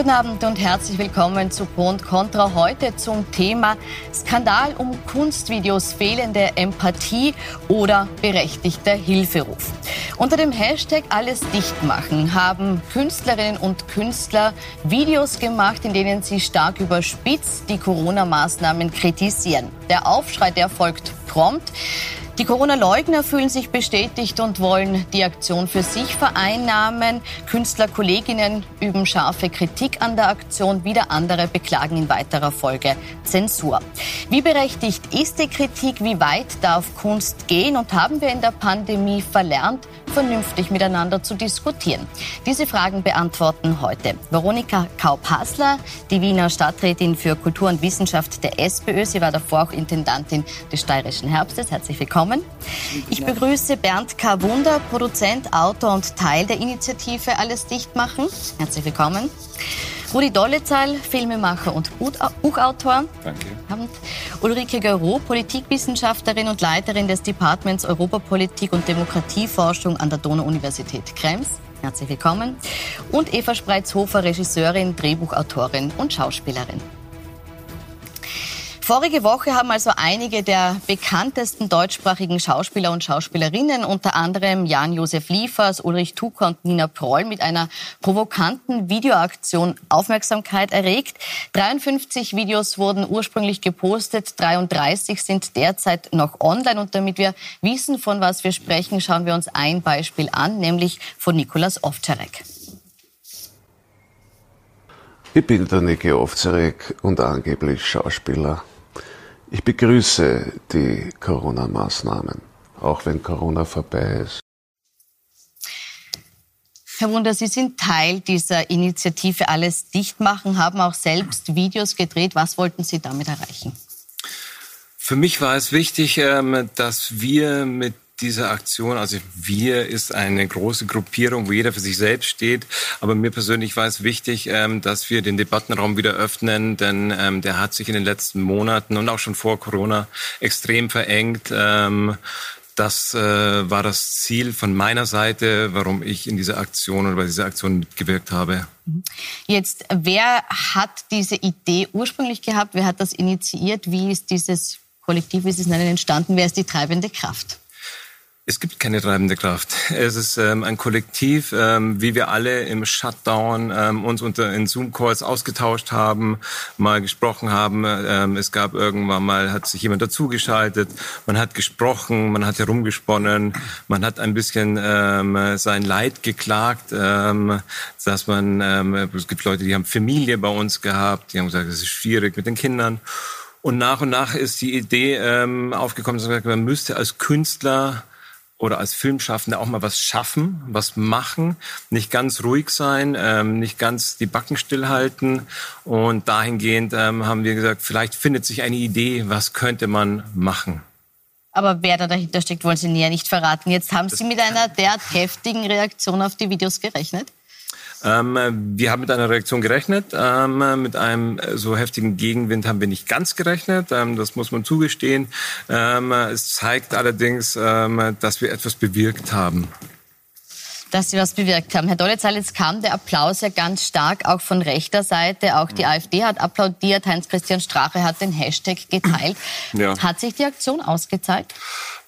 Guten Abend und herzlich willkommen zu Pro Contra. Heute zum Thema Skandal um Kunstvideos, fehlende Empathie oder berechtigter Hilferuf. Unter dem Hashtag Alles dicht machen haben Künstlerinnen und Künstler Videos gemacht, in denen sie stark überspitzt die Corona-Maßnahmen kritisieren. Der Aufschrei, der folgt prompt. Die Corona-Leugner fühlen sich bestätigt und wollen die Aktion für sich vereinnahmen. Künstlerkolleginnen üben scharfe Kritik an der Aktion. Wieder andere beklagen in weiterer Folge Zensur. Wie berechtigt ist die Kritik? Wie weit darf Kunst gehen? Und haben wir in der Pandemie verlernt, vernünftig miteinander zu diskutieren? Diese Fragen beantworten heute Veronika Kaup-Hasler, die Wiener Stadträtin für Kultur und Wissenschaft der SPÖ. Sie war davor auch Intendantin des Steirischen Herbstes. Herzlich willkommen willkommen. Ich begrüße Bernd K. Wunder, Produzent, Autor und Teil der Initiative Alles dicht machen. Herzlich willkommen. Rudi Dollezahl, Filmemacher und Buchautor. Danke. Und Ulrike Gero, Politikwissenschaftlerin und Leiterin des Departments Europapolitik und Demokratieforschung an der Donau-Universität Krems. Herzlich willkommen. Und Eva Spreizhofer, Regisseurin, Drehbuchautorin und Schauspielerin. Vorige Woche haben also einige der bekanntesten deutschsprachigen Schauspieler und Schauspielerinnen, unter anderem Jan-Josef Liefers, Ulrich Tucker und Nina Proll, mit einer provokanten Videoaktion Aufmerksamkeit erregt. 53 Videos wurden ursprünglich gepostet, 33 sind derzeit noch online. Und damit wir wissen, von was wir sprechen, schauen wir uns ein Beispiel an, nämlich von Nikolas Ovtcharek. Ich bin der Niki Ovzarek und angeblich Schauspieler. Ich begrüße die Corona-Maßnahmen, auch wenn Corona vorbei ist. Herr Wunder, Sie sind Teil dieser Initiative Alles dicht machen, haben auch selbst Videos gedreht. Was wollten Sie damit erreichen? Für mich war es wichtig, ähm, dass wir mit dieser Aktion, also wir ist eine große Gruppierung, wo jeder für sich selbst steht. Aber mir persönlich war es wichtig, ähm, dass wir den Debattenraum wieder öffnen, denn ähm, der hat sich in den letzten Monaten und auch schon vor Corona extrem verengt. Ähm, das äh, war das Ziel von meiner Seite, warum ich in dieser Aktion oder bei dieser Aktion mitgewirkt habe. Mhm. Jetzt, wer hat diese Idee ursprünglich gehabt? Wer hat das initiiert? Wie ist dieses Kollektiv, wie Sie es entstanden? Wer ist die treibende Kraft? Es gibt keine treibende Kraft. Es ist ähm, ein Kollektiv, ähm, wie wir alle im Shutdown ähm, uns unter in Zoom-Calls ausgetauscht haben, mal gesprochen haben. Ähm, es gab irgendwann mal, hat sich jemand dazugeschaltet, man hat gesprochen, man hat herumgesponnen, man hat ein bisschen ähm, sein Leid geklagt, ähm, dass man, ähm, es gibt Leute, die haben Familie bei uns gehabt, die haben gesagt, es ist schwierig mit den Kindern. Und nach und nach ist die Idee ähm, aufgekommen, man müsste als Künstler oder als Filmschaffende auch mal was schaffen, was machen, nicht ganz ruhig sein, ähm, nicht ganz die Backen stillhalten. Und dahingehend ähm, haben wir gesagt, vielleicht findet sich eine Idee, was könnte man machen. Aber wer da dahinter steckt, wollen Sie näher nicht verraten. Jetzt haben Sie mit einer derart heftigen Reaktion auf die Videos gerechnet? Ähm, wir haben mit einer Reaktion gerechnet. Ähm, mit einem äh, so heftigen Gegenwind haben wir nicht ganz gerechnet. Ähm, das muss man zugestehen. Ähm, es zeigt allerdings, ähm, dass wir etwas bewirkt haben dass Sie was bewirkt haben. Herr Dollezahl, jetzt kam der Applaus ja ganz stark auch von rechter Seite. Auch die AfD hat applaudiert. Heinz-Christian Strache hat den Hashtag geteilt. Ja. Hat sich die Aktion ausgezahlt?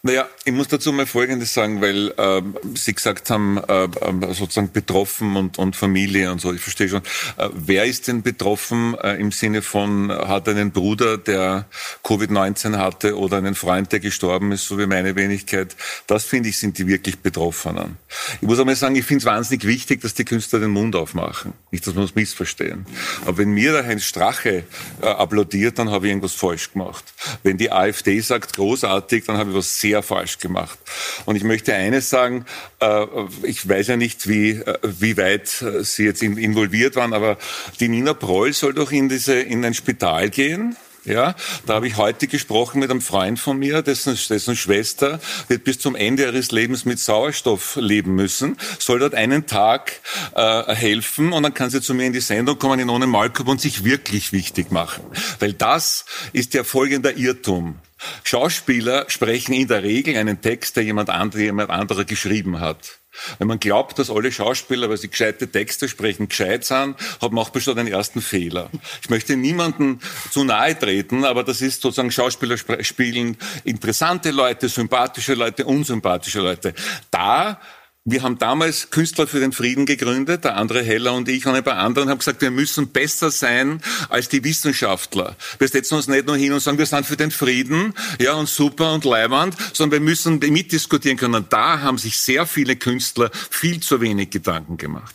Naja, ich muss dazu mal Folgendes sagen, weil äh, Sie gesagt haben, äh, äh, sozusagen betroffen und, und Familie und so. Ich verstehe schon. Äh, wer ist denn betroffen äh, im Sinne von, hat einen Bruder, der Covid-19 hatte oder einen Freund, der gestorben ist, so wie meine Wenigkeit? Das finde ich, sind die wirklich Betroffenen. Ich muss einmal sagen, ich finde es wahnsinnig wichtig, dass die Künstler den Mund aufmachen. Nicht, dass wir uns missverstehen. Aber wenn mir der Heinz Strache äh, applaudiert, dann habe ich irgendwas falsch gemacht. Wenn die AfD sagt, großartig, dann habe ich was sehr sehr falsch gemacht. Und ich möchte eines sagen, äh, ich weiß ja nicht, wie, äh, wie weit äh, Sie jetzt involviert waren, aber die Nina Proll soll doch in, diese, in ein Spital gehen. Ja, da habe ich heute gesprochen mit einem Freund von mir, dessen, dessen Schwester wird bis zum Ende ihres Lebens mit Sauerstoff leben müssen, soll dort einen Tag äh, helfen und dann kann sie zu mir in die Sendung kommen in ohne Malkorb und sich wirklich wichtig machen. Weil das ist ja folgender Irrtum. Schauspieler sprechen in der Regel einen Text, der jemand, andere, jemand anderer geschrieben hat. Wenn man glaubt, dass alle Schauspieler, weil sie gescheite Texte sprechen, gescheit sind, hat, man schon den ersten Fehler. Ich möchte niemanden zu nahe treten, aber das ist sozusagen Schauspieler spielen interessante Leute, sympathische Leute, unsympathische Leute. Da wir haben damals Künstler für den Frieden gegründet, der andere Heller und ich und ein paar anderen haben gesagt, wir müssen besser sein als die Wissenschaftler. Wir setzen uns nicht nur hin und sagen, wir sind für den Frieden, ja, und super und leibend, sondern wir müssen mitdiskutieren können. Da haben sich sehr viele Künstler viel zu wenig Gedanken gemacht.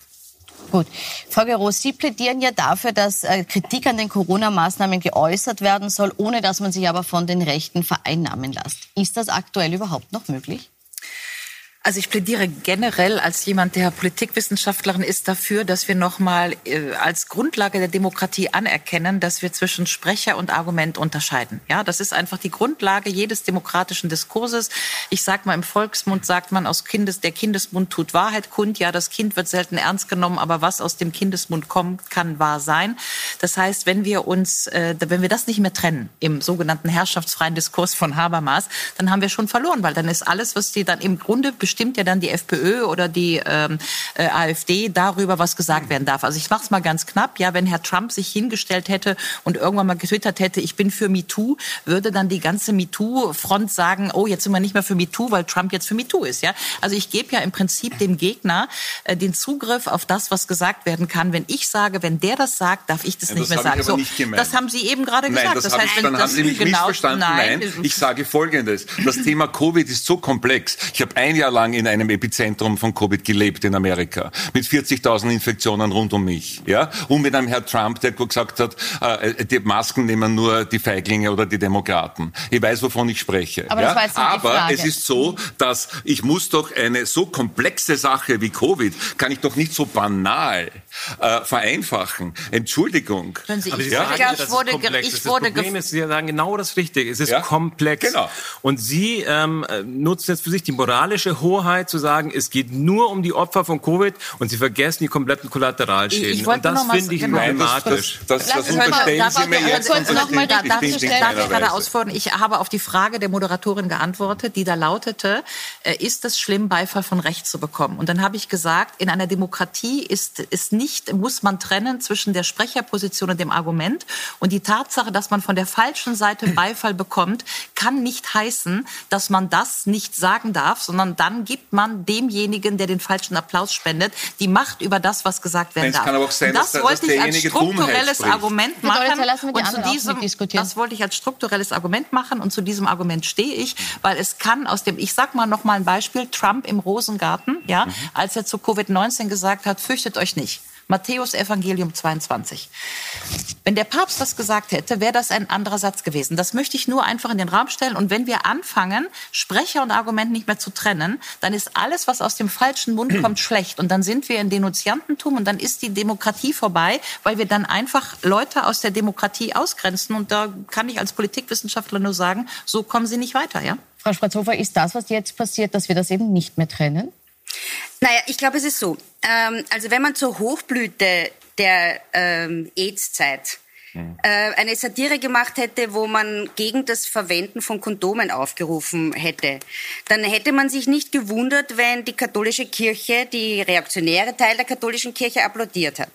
Gut. Frau Gero, Sie plädieren ja dafür, dass äh, Kritik an den Corona-Maßnahmen geäußert werden soll, ohne dass man sich aber von den Rechten vereinnahmen lässt. Ist das aktuell überhaupt noch möglich? Also ich plädiere generell als jemand, der Politikwissenschaftlerin ist, dafür, dass wir nochmal äh, als Grundlage der Demokratie anerkennen, dass wir zwischen Sprecher und Argument unterscheiden. Ja, das ist einfach die Grundlage jedes demokratischen Diskurses. Ich sage mal, im Volksmund sagt man aus Kindes, der Kindesmund tut Wahrheit kund. Ja, das Kind wird selten ernst genommen, aber was aus dem Kindesmund kommt, kann wahr sein. Das heißt, wenn wir uns, äh, wenn wir das nicht mehr trennen im sogenannten herrschaftsfreien Diskurs von Habermas, dann haben wir schon verloren, weil dann ist alles, was die dann im Grunde bestimmt bestimmt ja dann die FPÖ oder die ähm, äh, AfD darüber, was gesagt werden darf. Also ich mache es mal ganz knapp. Ja, wenn Herr Trump sich hingestellt hätte und irgendwann mal getwittert hätte, ich bin für MeToo, würde dann die ganze MeToo-Front sagen, oh, jetzt sind wir nicht mehr für MeToo, weil Trump jetzt für MeToo ist. Ja, also ich gebe ja im Prinzip dem Gegner äh, den Zugriff auf das, was gesagt werden kann. Wenn ich sage, wenn der das sagt, darf ich das ja, nicht das mehr sagen. So, nicht das haben Sie eben gerade gesagt. Nein, das, das heißt, ich, dann das haben Sie mich genau, missverstanden. Nein, nein, ich sage Folgendes: Das Thema Covid ist so komplex. Ich habe ein Jahr lang lang in einem Epizentrum von Covid gelebt in Amerika mit 40.000 Infektionen rund um mich, ja, und mit einem Herr Trump, der gesagt hat, äh, die Masken nehmen nur die Feiglinge oder die Demokraten. Ich weiß, wovon ich spreche. Aber, ja? Aber es ist so, dass ich muss doch eine so komplexe Sache wie Covid kann ich doch nicht so banal äh, vereinfachen. Entschuldigung. Sie, ich, ja? ja, ich wurde, ich das Problem ist, Sie sagen genau das Richtige. Es ist ja? komplex. Genau. Und Sie ähm, nutzen jetzt für sich die moralische Hoheit zu sagen, es geht nur um die Opfer von Covid und sie vergessen die kompletten Kollateralschäden. Ich, ich und das finde ich genau. problematisch. Das, das, das, das unterstellen Sie mir jetzt. Kurz noch mal darf, darf ich gerade ausfordern? Ich habe auf die Frage der Moderatorin geantwortet, die da lautete, äh, ist es schlimm, Beifall von rechts zu bekommen? Und dann habe ich gesagt, in einer Demokratie ist, ist nicht, muss man trennen zwischen der Sprecherposition und dem Argument. Und die Tatsache, dass man von der falschen Seite Beifall bekommt, kann nicht heißen, dass man das nicht sagen darf, sondern dann gibt man demjenigen, der den falschen Applaus spendet, die Macht über das, was gesagt werden darf. Kann aber auch sein, das dass, wollte dass ich als strukturelles Argument machen. Und zu diesem, das wollte ich als strukturelles Argument machen und zu diesem Argument stehe ich, weil es kann aus dem, ich sag mal noch mal ein Beispiel, Trump im Rosengarten, ja, mhm. als er zu Covid-19 gesagt hat, fürchtet euch nicht. Matthäus Evangelium 22. Wenn der Papst das gesagt hätte, wäre das ein anderer Satz gewesen. Das möchte ich nur einfach in den Raum stellen. Und wenn wir anfangen, Sprecher und Argument nicht mehr zu trennen, dann ist alles, was aus dem falschen Mund kommt, schlecht. Und dann sind wir in Denunziantentum und dann ist die Demokratie vorbei, weil wir dann einfach Leute aus der Demokratie ausgrenzen. Und da kann ich als Politikwissenschaftler nur sagen, so kommen sie nicht weiter, ja? Frau Spratzhofer, ist das, was jetzt passiert, dass wir das eben nicht mehr trennen? Naja, ich glaube, es ist so. Ähm, also wenn man zur Hochblüte der ähm, AIDS-Zeit äh, eine Satire gemacht hätte, wo man gegen das Verwenden von Kondomen aufgerufen hätte, dann hätte man sich nicht gewundert, wenn die katholische Kirche, die reaktionäre Teil der katholischen Kirche applaudiert hat.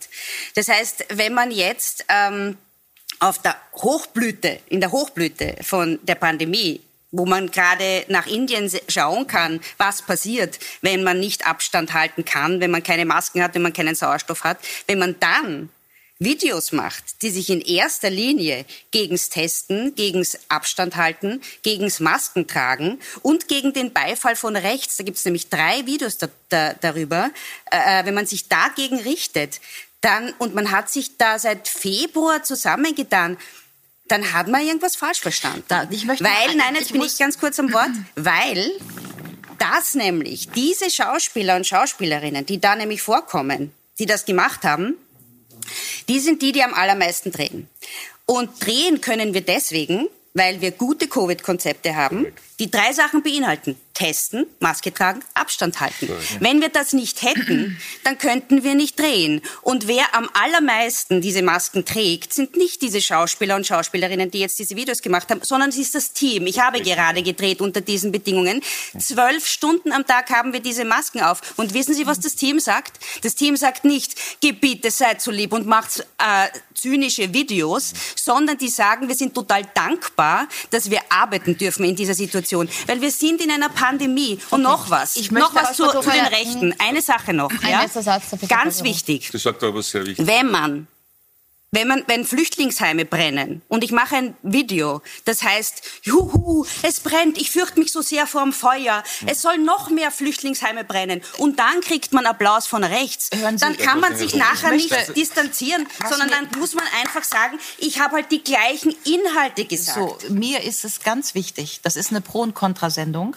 Das heißt, wenn man jetzt ähm, auf der Hochblüte, in der Hochblüte von der Pandemie wo man gerade nach Indien schauen kann, was passiert, wenn man nicht Abstand halten kann, wenn man keine Masken hat, wenn man keinen Sauerstoff hat. Wenn man dann Videos macht, die sich in erster Linie gegens Testen, gegens Abstand halten, gegens Masken tragen und gegen den Beifall von rechts, da gibt es nämlich drei Videos da, da, darüber, äh, äh, wenn man sich dagegen richtet, dann, und man hat sich da seit Februar zusammengetan, dann hat man irgendwas falsch verstanden. Da, ich möchte weil, nein, jetzt ich bin ich ganz kurz am Wort, weil das nämlich, diese Schauspieler und Schauspielerinnen, die da nämlich vorkommen, die das gemacht haben, die sind die, die am allermeisten drehen. Und drehen können wir deswegen, weil wir gute Covid-Konzepte haben, die drei Sachen beinhalten. testen, Maske tragen, Abstand halten. Wenn wir das nicht hätten, dann könnten wir nicht drehen. Und wer am allermeisten diese Masken trägt, sind nicht diese Schauspieler und Schauspielerinnen, die jetzt diese Videos gemacht haben, sondern es ist das Team. Ich habe gerade gedreht unter diesen Bedingungen. Zwölf Stunden am Tag haben wir diese Masken auf. Und wissen Sie, was das Team sagt? Das Team sagt nicht, Gebiete, seid so lieb und macht äh, zynische Videos, sondern die sagen, wir sind total dankbar, dass wir arbeiten dürfen in dieser Situation. Weil wir sind in einer Pandemie. Und noch was. Ich noch was zu, zu den Rechten. Eine Sache noch. Ein ja? Satz, Ganz wichtig. Das sagt aber sehr wichtig. Wenn man wenn man, wenn Flüchtlingsheime brennen und ich mache ein Video, das heißt, juhu, es brennt, ich fürchte mich so sehr vor dem Feuer, es soll noch mehr Flüchtlingsheime brennen und dann kriegt man Applaus von rechts, dann kann man sich nachher nicht distanzieren, sondern dann muss man einfach sagen, ich habe halt die gleichen Inhalte gesagt. So, mir ist es ganz wichtig, das ist eine Pro- und Kontrasendung.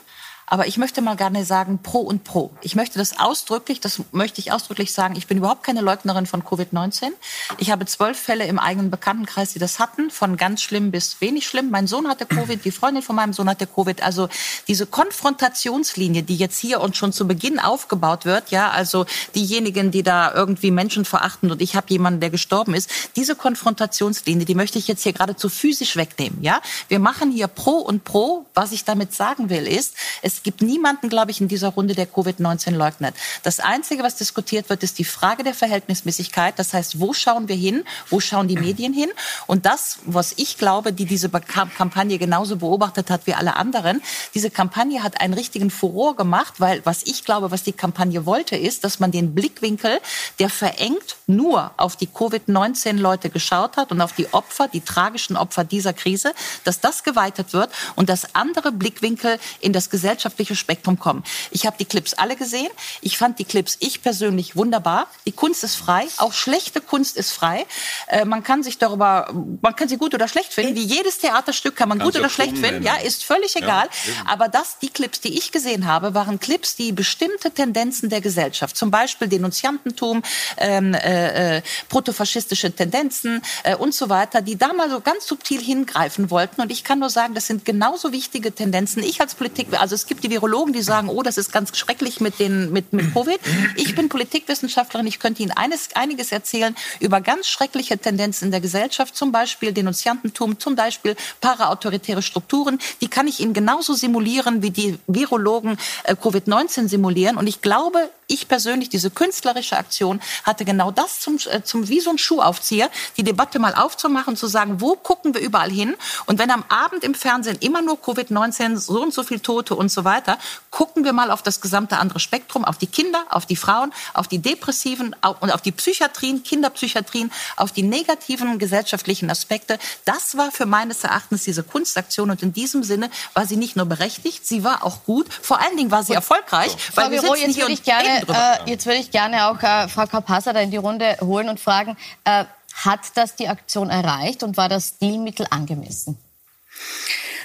Aber ich möchte mal gerne sagen, pro und pro. Ich möchte das ausdrücklich, das möchte ich ausdrücklich sagen, ich bin überhaupt keine Leugnerin von Covid-19. Ich habe zwölf Fälle im eigenen Bekanntenkreis, die das hatten, von ganz schlimm bis wenig schlimm. Mein Sohn hatte Covid, die Freundin von meinem Sohn hatte Covid. Also diese Konfrontationslinie, die jetzt hier und schon zu Beginn aufgebaut wird, ja, also diejenigen, die da irgendwie Menschen verachten und ich habe jemanden, der gestorben ist, diese Konfrontationslinie, die möchte ich jetzt hier geradezu physisch wegnehmen, ja. Wir machen hier pro und pro. Was ich damit sagen will, ist, es es gibt niemanden, glaube ich, in dieser Runde, der Covid-19 leugnet. Das Einzige, was diskutiert wird, ist die Frage der Verhältnismäßigkeit. Das heißt, wo schauen wir hin? Wo schauen die Medien hin? Und das, was ich glaube, die diese Kampagne genauso beobachtet hat wie alle anderen, diese Kampagne hat einen richtigen Furor gemacht, weil was ich glaube, was die Kampagne wollte, ist, dass man den Blickwinkel, der verengt nur auf die Covid-19-Leute geschaut hat und auf die Opfer, die tragischen Opfer dieser Krise, dass das geweitet wird und dass andere Blickwinkel in das Gesellschaft gesellschaftliche Spektrum kommen. Ich habe die Clips alle gesehen. Ich fand die Clips, ich persönlich, wunderbar. Die Kunst ist frei. Auch schlechte Kunst ist frei. Äh, man kann sich darüber, man kann sie gut oder schlecht finden. Wie jedes Theaterstück kann man Kannst gut oder schlecht finden. Ja, ist völlig egal. Ja, Aber das, die Clips, die ich gesehen habe, waren Clips, die bestimmte Tendenzen der Gesellschaft, zum Beispiel Denunziantentum, ähm, äh, äh, protofaschistische Tendenzen äh, und so weiter, die da mal so ganz subtil hingreifen wollten. Und ich kann nur sagen, das sind genauso wichtige Tendenzen. Ich als Politik, also es gibt gibt die Virologen, die sagen, oh, das ist ganz schrecklich mit, den, mit, mit Covid. Ich bin Politikwissenschaftlerin, ich könnte Ihnen eines, einiges erzählen über ganz schreckliche Tendenzen in der Gesellschaft, zum Beispiel Denunziantentum, zum Beispiel paraautoritäre Strukturen. Die kann ich Ihnen genauso simulieren, wie die Virologen äh, Covid-19 simulieren. Und ich glaube, ich persönlich, diese künstlerische Aktion hatte genau das zum, äh, zum wie so ein Schuhaufzieher, die Debatte mal aufzumachen, zu sagen, wo gucken wir überall hin? Und wenn am Abend im Fernsehen immer nur Covid-19, so und so viel Tote und so weiter, gucken wir mal auf das gesamte andere Spektrum, auf die Kinder, auf die Frauen, auf die Depressiven und auf die Psychiatrien, Kinderpsychiatrien, auf die negativen gesellschaftlichen Aspekte. Das war für meines Erachtens diese Kunstaktion und in diesem Sinne war sie nicht nur berechtigt, sie war auch gut. Vor allen Dingen war sie erfolgreich, so. weil Frau wir Büro, sitzen hier und gerne äh, jetzt würde ich gerne auch äh, Frau Kapassa da in die Runde holen und fragen, äh, hat das die Aktion erreicht und war das Stilmittel angemessen?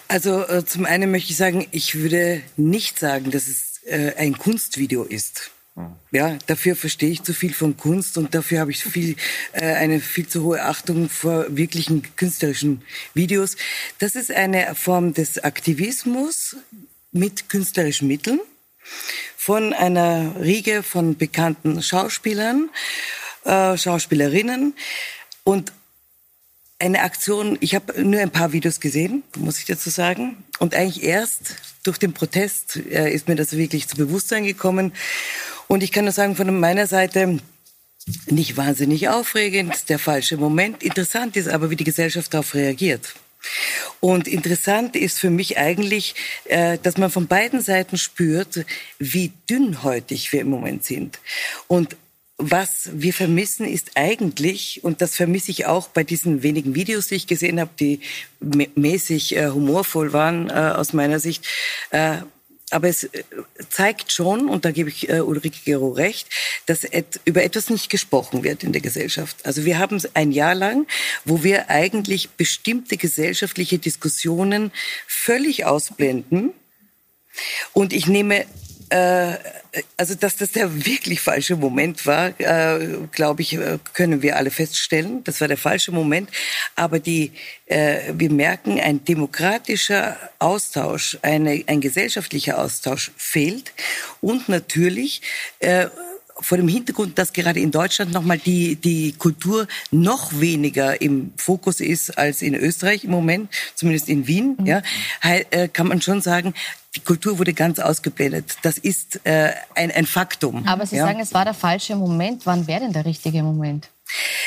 Also äh, zum einen möchte ich sagen, ich würde nicht sagen, dass es äh, ein Kunstvideo ist. Ja, dafür verstehe ich zu viel von Kunst und dafür habe ich viel, äh, eine viel zu hohe Achtung vor wirklichen künstlerischen Videos. Das ist eine Form des Aktivismus mit künstlerischen Mitteln von einer Riege von bekannten Schauspielern, äh, Schauspielerinnen und eine Aktion, ich habe nur ein paar Videos gesehen, muss ich dazu sagen. Und eigentlich erst durch den Protest äh, ist mir das wirklich zu Bewusstsein gekommen. Und ich kann nur sagen, von meiner Seite, nicht wahnsinnig aufregend, der falsche Moment. Interessant ist aber, wie die Gesellschaft darauf reagiert. Und interessant ist für mich eigentlich, äh, dass man von beiden Seiten spürt, wie dünnhäutig wir im Moment sind. Und was wir vermissen ist eigentlich, und das vermisse ich auch bei diesen wenigen Videos, die ich gesehen habe, die mäßig äh, humorvoll waren äh, aus meiner Sicht, äh, aber es äh, zeigt schon, und da gebe ich äh, Ulrike Gero recht, dass et, über etwas nicht gesprochen wird in der Gesellschaft. Also wir haben ein Jahr lang, wo wir eigentlich bestimmte gesellschaftliche Diskussionen völlig ausblenden. Und ich nehme äh, also dass das der wirklich falsche Moment war, äh, glaube ich, äh, können wir alle feststellen. Das war der falsche Moment. Aber die, äh, wir merken, ein demokratischer Austausch, eine, ein gesellschaftlicher Austausch fehlt. Und natürlich äh, vor dem Hintergrund, dass gerade in Deutschland nochmal die, die Kultur noch weniger im Fokus ist als in Österreich im Moment, zumindest in Wien, mhm. ja, äh, kann man schon sagen, die Kultur wurde ganz ausgeblendet. Das ist äh, ein, ein Faktum. Aber Sie ja. sagen, es war der falsche Moment. Wann wäre denn der richtige Moment?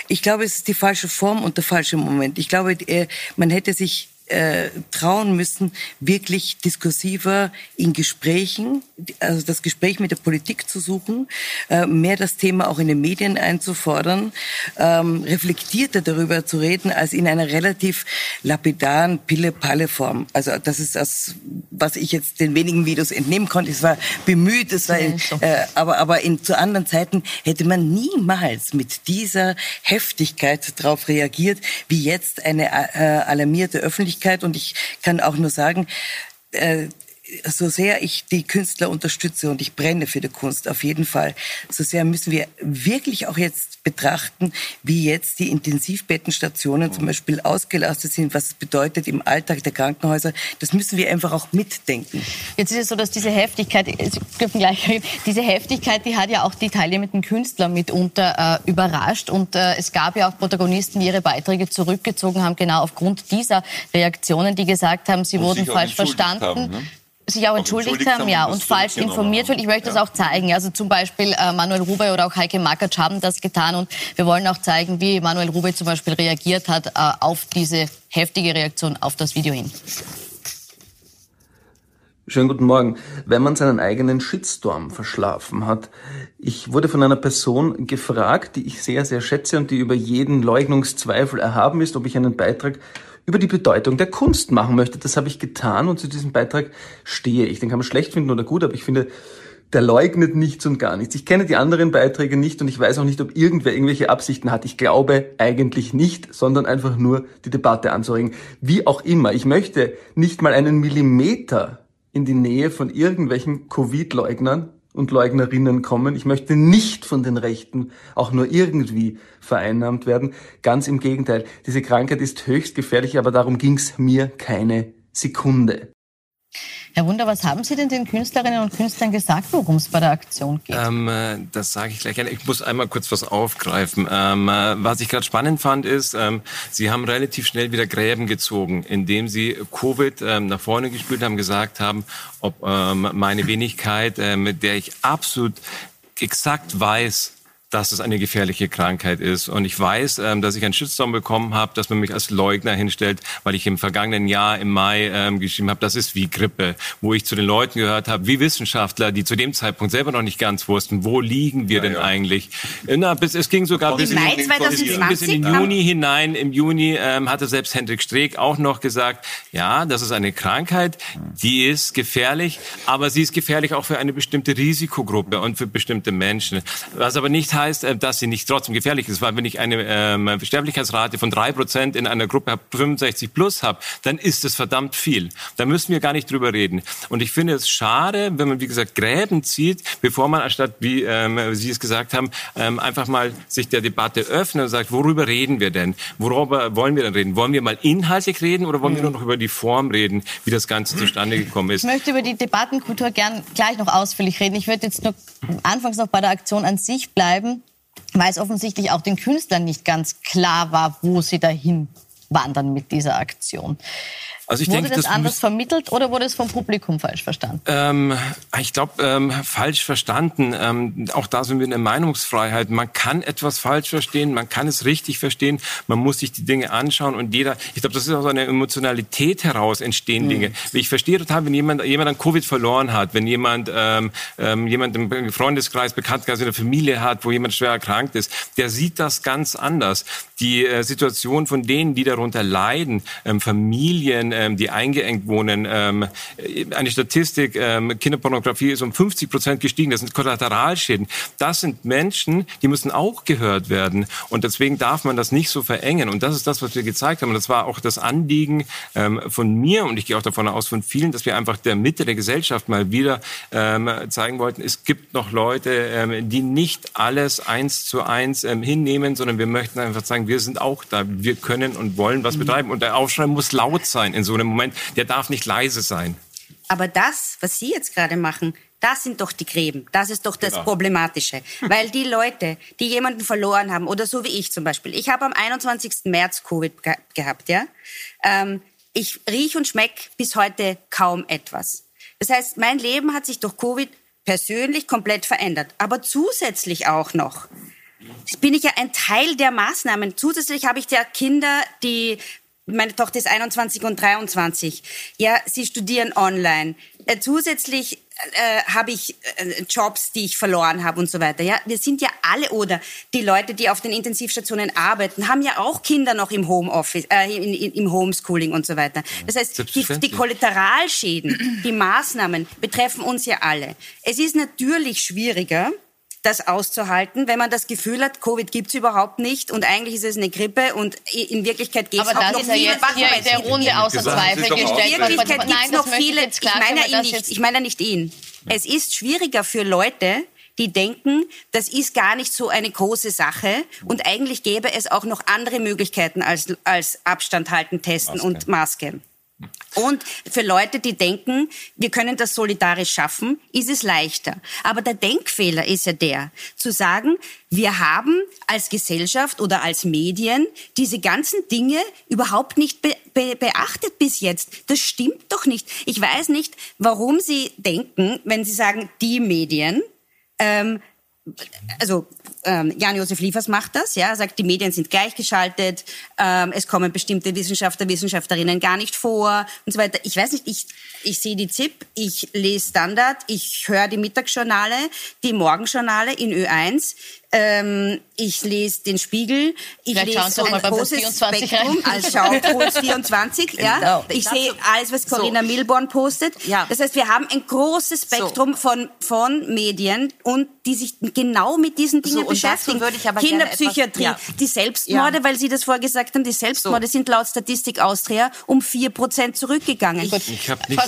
Ich glaube, es ist die falsche Form und der falsche Moment. Ich glaube, äh, man hätte sich äh, trauen müssen, wirklich diskursiver in Gesprächen, also das Gespräch mit der Politik zu suchen, äh, mehr das Thema auch in den Medien einzufordern, ähm, reflektierter darüber zu reden, als in einer relativ lapidaren Pille-Palle-Form. Also das ist das, was ich jetzt den wenigen Videos entnehmen konnte. Es war bemüht, es war, in, äh, aber aber in zu anderen Zeiten hätte man niemals mit dieser Heftigkeit darauf reagiert, wie jetzt eine äh, alarmierte Öffentlichkeit Öffentlichkeit und ich kann auch nur sagen, äh, so sehr ich die Künstler unterstütze und ich brenne für die Kunst, auf jeden Fall, so sehr müssen wir wirklich auch jetzt betrachten, wie jetzt die Intensivbettenstationen zum Beispiel ausgelastet sind, was es bedeutet im Alltag der Krankenhäuser. Das müssen wir einfach auch mitdenken. Jetzt ist es so, dass diese Heftigkeit, Sie dürfen gleich reden, diese Heftigkeit, die hat ja auch die teilnehmenden Künstler mitunter äh, überrascht und äh, es gab ja auch Protagonisten, die ihre Beiträge zurückgezogen haben, genau aufgrund dieser Reaktionen, die gesagt haben, sie und wurden falsch verstanden. Haben, ne? Sich auch entschuldigt, entschuldigt haben, ja, und falsch informiert wird. Ich möchte ja. das auch zeigen. Also zum Beispiel äh, Manuel Rube oder auch Heike Makatsch haben das getan und wir wollen auch zeigen, wie Manuel Rube zum Beispiel reagiert hat äh, auf diese heftige Reaktion auf das Video hin. Schönen guten Morgen. Wenn man seinen eigenen Shitstorm verschlafen hat, ich wurde von einer Person gefragt, die ich sehr, sehr schätze und die über jeden Leugnungszweifel erhaben ist, ob ich einen Beitrag über die Bedeutung der Kunst machen möchte. Das habe ich getan und zu diesem Beitrag stehe ich. Den kann man schlecht finden oder gut, aber ich finde, der leugnet nichts und gar nichts. Ich kenne die anderen Beiträge nicht und ich weiß auch nicht, ob irgendwer irgendwelche Absichten hat. Ich glaube eigentlich nicht, sondern einfach nur die Debatte anzuregen. Wie auch immer, ich möchte nicht mal einen Millimeter in die Nähe von irgendwelchen Covid-Leugnern und Leugnerinnen kommen. Ich möchte nicht von den Rechten auch nur irgendwie vereinnahmt werden. Ganz im Gegenteil, diese Krankheit ist höchst gefährlich, aber darum ging es mir keine Sekunde. Herr Wunder, was haben Sie denn den Künstlerinnen und Künstlern gesagt, worum es bei der Aktion geht? Ähm, äh, das sage ich gleich. Ich muss einmal kurz was aufgreifen. Ähm, äh, was ich gerade spannend fand, ist, ähm, Sie haben relativ schnell wieder Gräben gezogen, indem Sie Covid ähm, nach vorne gespielt haben, gesagt haben, ob ähm, meine Wenigkeit, äh, mit der ich absolut exakt weiß, dass es eine gefährliche Krankheit ist. Und ich weiß, ähm, dass ich einen Shitstorm bekommen habe, dass man mich als Leugner hinstellt, weil ich im vergangenen Jahr im Mai ähm, geschrieben habe, das ist wie Grippe, wo ich zu den Leuten gehört habe, wie Wissenschaftler, die zu dem Zeitpunkt selber noch nicht ganz wussten, wo liegen wir ja, denn ja. eigentlich? Na, bis, es ging sogar bis in, bis in, den Juni hinein. Im Juni ähm, hatte selbst Hendrik Streeck auch noch gesagt, ja, das ist eine Krankheit, die ist gefährlich, aber sie ist gefährlich auch für eine bestimmte Risikogruppe und für bestimmte Menschen. Was aber nicht heißt, heißt, äh, dass sie nicht trotzdem gefährlich ist, weil wenn ich eine ähm, Sterblichkeitsrate von drei Prozent in einer Gruppe 65 plus habe, dann ist es verdammt viel. Da müssen wir gar nicht drüber reden. Und ich finde es schade, wenn man, wie gesagt, Gräben zieht, bevor man anstatt, wie ähm, Sie es gesagt haben, ähm, einfach mal sich der Debatte öffnet und sagt, worüber reden wir denn? Worüber wollen wir denn reden? Wollen wir mal inhaltlich reden oder wollen wir nur noch über die Form reden, wie das Ganze zustande gekommen ist? Ich möchte über die Debattenkultur gern gleich noch ausführlich reden. Ich würde jetzt nur anfangs noch bei der Aktion an sich bleiben weil es offensichtlich auch den Künstlern nicht ganz klar war, wo sie dahin wandern mit dieser Aktion. Also ich wurde denke, das, das anders vermittelt oder wurde es vom Publikum falsch verstanden? Ähm, ich glaube, ähm, falsch verstanden. Ähm, auch da sind wir in der Meinungsfreiheit. Man kann etwas falsch verstehen, man kann es richtig verstehen, man muss sich die Dinge anschauen und jeder, ich glaube, das ist aus einer Emotionalität heraus entstehen mhm. Dinge. Ich verstehe total, wenn jemand, jemand an Covid verloren hat, wenn jemand, ähm, ähm, jemand im Freundeskreis, Bekanntenkreis in der Familie hat, wo jemand schwer erkrankt ist, der sieht das ganz anders. Die äh, Situation von denen, die darunter leiden, ähm, Familien, ähm, die eingeengt wohnen. Ähm, eine Statistik, ähm, Kinderpornografie ist um 50 Prozent gestiegen. Das sind Kollateralschäden. Das sind Menschen, die müssen auch gehört werden. Und deswegen darf man das nicht so verengen. Und das ist das, was wir gezeigt haben. Und das war auch das Anliegen ähm, von mir und ich gehe auch davon aus von vielen, dass wir einfach der Mitte der Gesellschaft mal wieder ähm, zeigen wollten, es gibt noch Leute, ähm, die nicht alles eins zu eins ähm, hinnehmen, sondern wir möchten einfach sagen, wir sind auch da, wir können und wollen was mhm. betreiben. Und der Aufschrei muss laut sein in so einem Moment, der darf nicht leise sein. Aber das, was Sie jetzt gerade machen, das sind doch die Gräben. Das ist doch das genau. Problematische. Weil die Leute, die jemanden verloren haben, oder so wie ich zum Beispiel, ich habe am 21. März Covid ge gehabt, ja. Ähm, ich riech und schmeck bis heute kaum etwas. Das heißt, mein Leben hat sich durch Covid persönlich komplett verändert. Aber zusätzlich auch noch bin ich ja ein Teil der Maßnahmen. Zusätzlich habe ich ja Kinder, die meine Tochter ist 21 und 23. Ja, sie studieren online. Äh, zusätzlich äh, habe ich äh, Jobs, die ich verloren habe und so weiter. Ja, wir sind ja alle oder die Leute, die auf den Intensivstationen arbeiten, haben ja auch Kinder noch im Homeoffice, äh, in, in, im Homeschooling und so weiter. Das heißt, die, die Kollateralschäden, die Maßnahmen betreffen uns ja alle. Es ist natürlich schwieriger, das auszuhalten, wenn man das Gefühl hat, Covid gibt's überhaupt nicht und eigentlich ist es eine Grippe und in Wirklichkeit geht's Aber auch noch ist ja jetzt hier in der Runde außer Zweifel gestellt. In Wirklichkeit gibt's noch viele, ich meine, ihn nicht, ich meine nicht ihn. Es ist schwieriger für Leute, die denken, das ist gar nicht so eine große Sache und eigentlich gäbe es auch noch andere Möglichkeiten als, als Abstand halten, testen Maske. und Maske. Und für Leute, die denken, wir können das solidarisch schaffen, ist es leichter. Aber der Denkfehler ist ja der, zu sagen, wir haben als Gesellschaft oder als Medien diese ganzen Dinge überhaupt nicht be be beachtet bis jetzt. Das stimmt doch nicht. Ich weiß nicht, warum Sie denken, wenn Sie sagen, die Medien, ähm, also ähm, Jan-Josef Liefers macht das, ja, sagt, die Medien sind gleichgeschaltet, ähm, es kommen bestimmte Wissenschaftler, Wissenschaftlerinnen gar nicht vor und so weiter. Ich weiß nicht, ich, ich sehe die ZIP, ich lese Standard, ich höre die Mittagsjournale, die Morgenjournale in Ö1, ähm, ich lese den Spiegel, ich Vielleicht lese ein großes Spektrum als Schaupuls 24. ja. Genau. Ich sehe alles, was Corinna so. Milborn postet. Ja. Das heißt, wir haben ein großes Spektrum so. von, von Medien und die sich genau mit diesen Dingen so, beschäftigen. Kinderpsychiatrie, etwas, ja. die Selbstmorde, ja. weil Sie das vorgesagt haben, die Selbstmorde sind laut Statistik Austria um vier Prozent zurückgegangen. Ich, ich habe nicht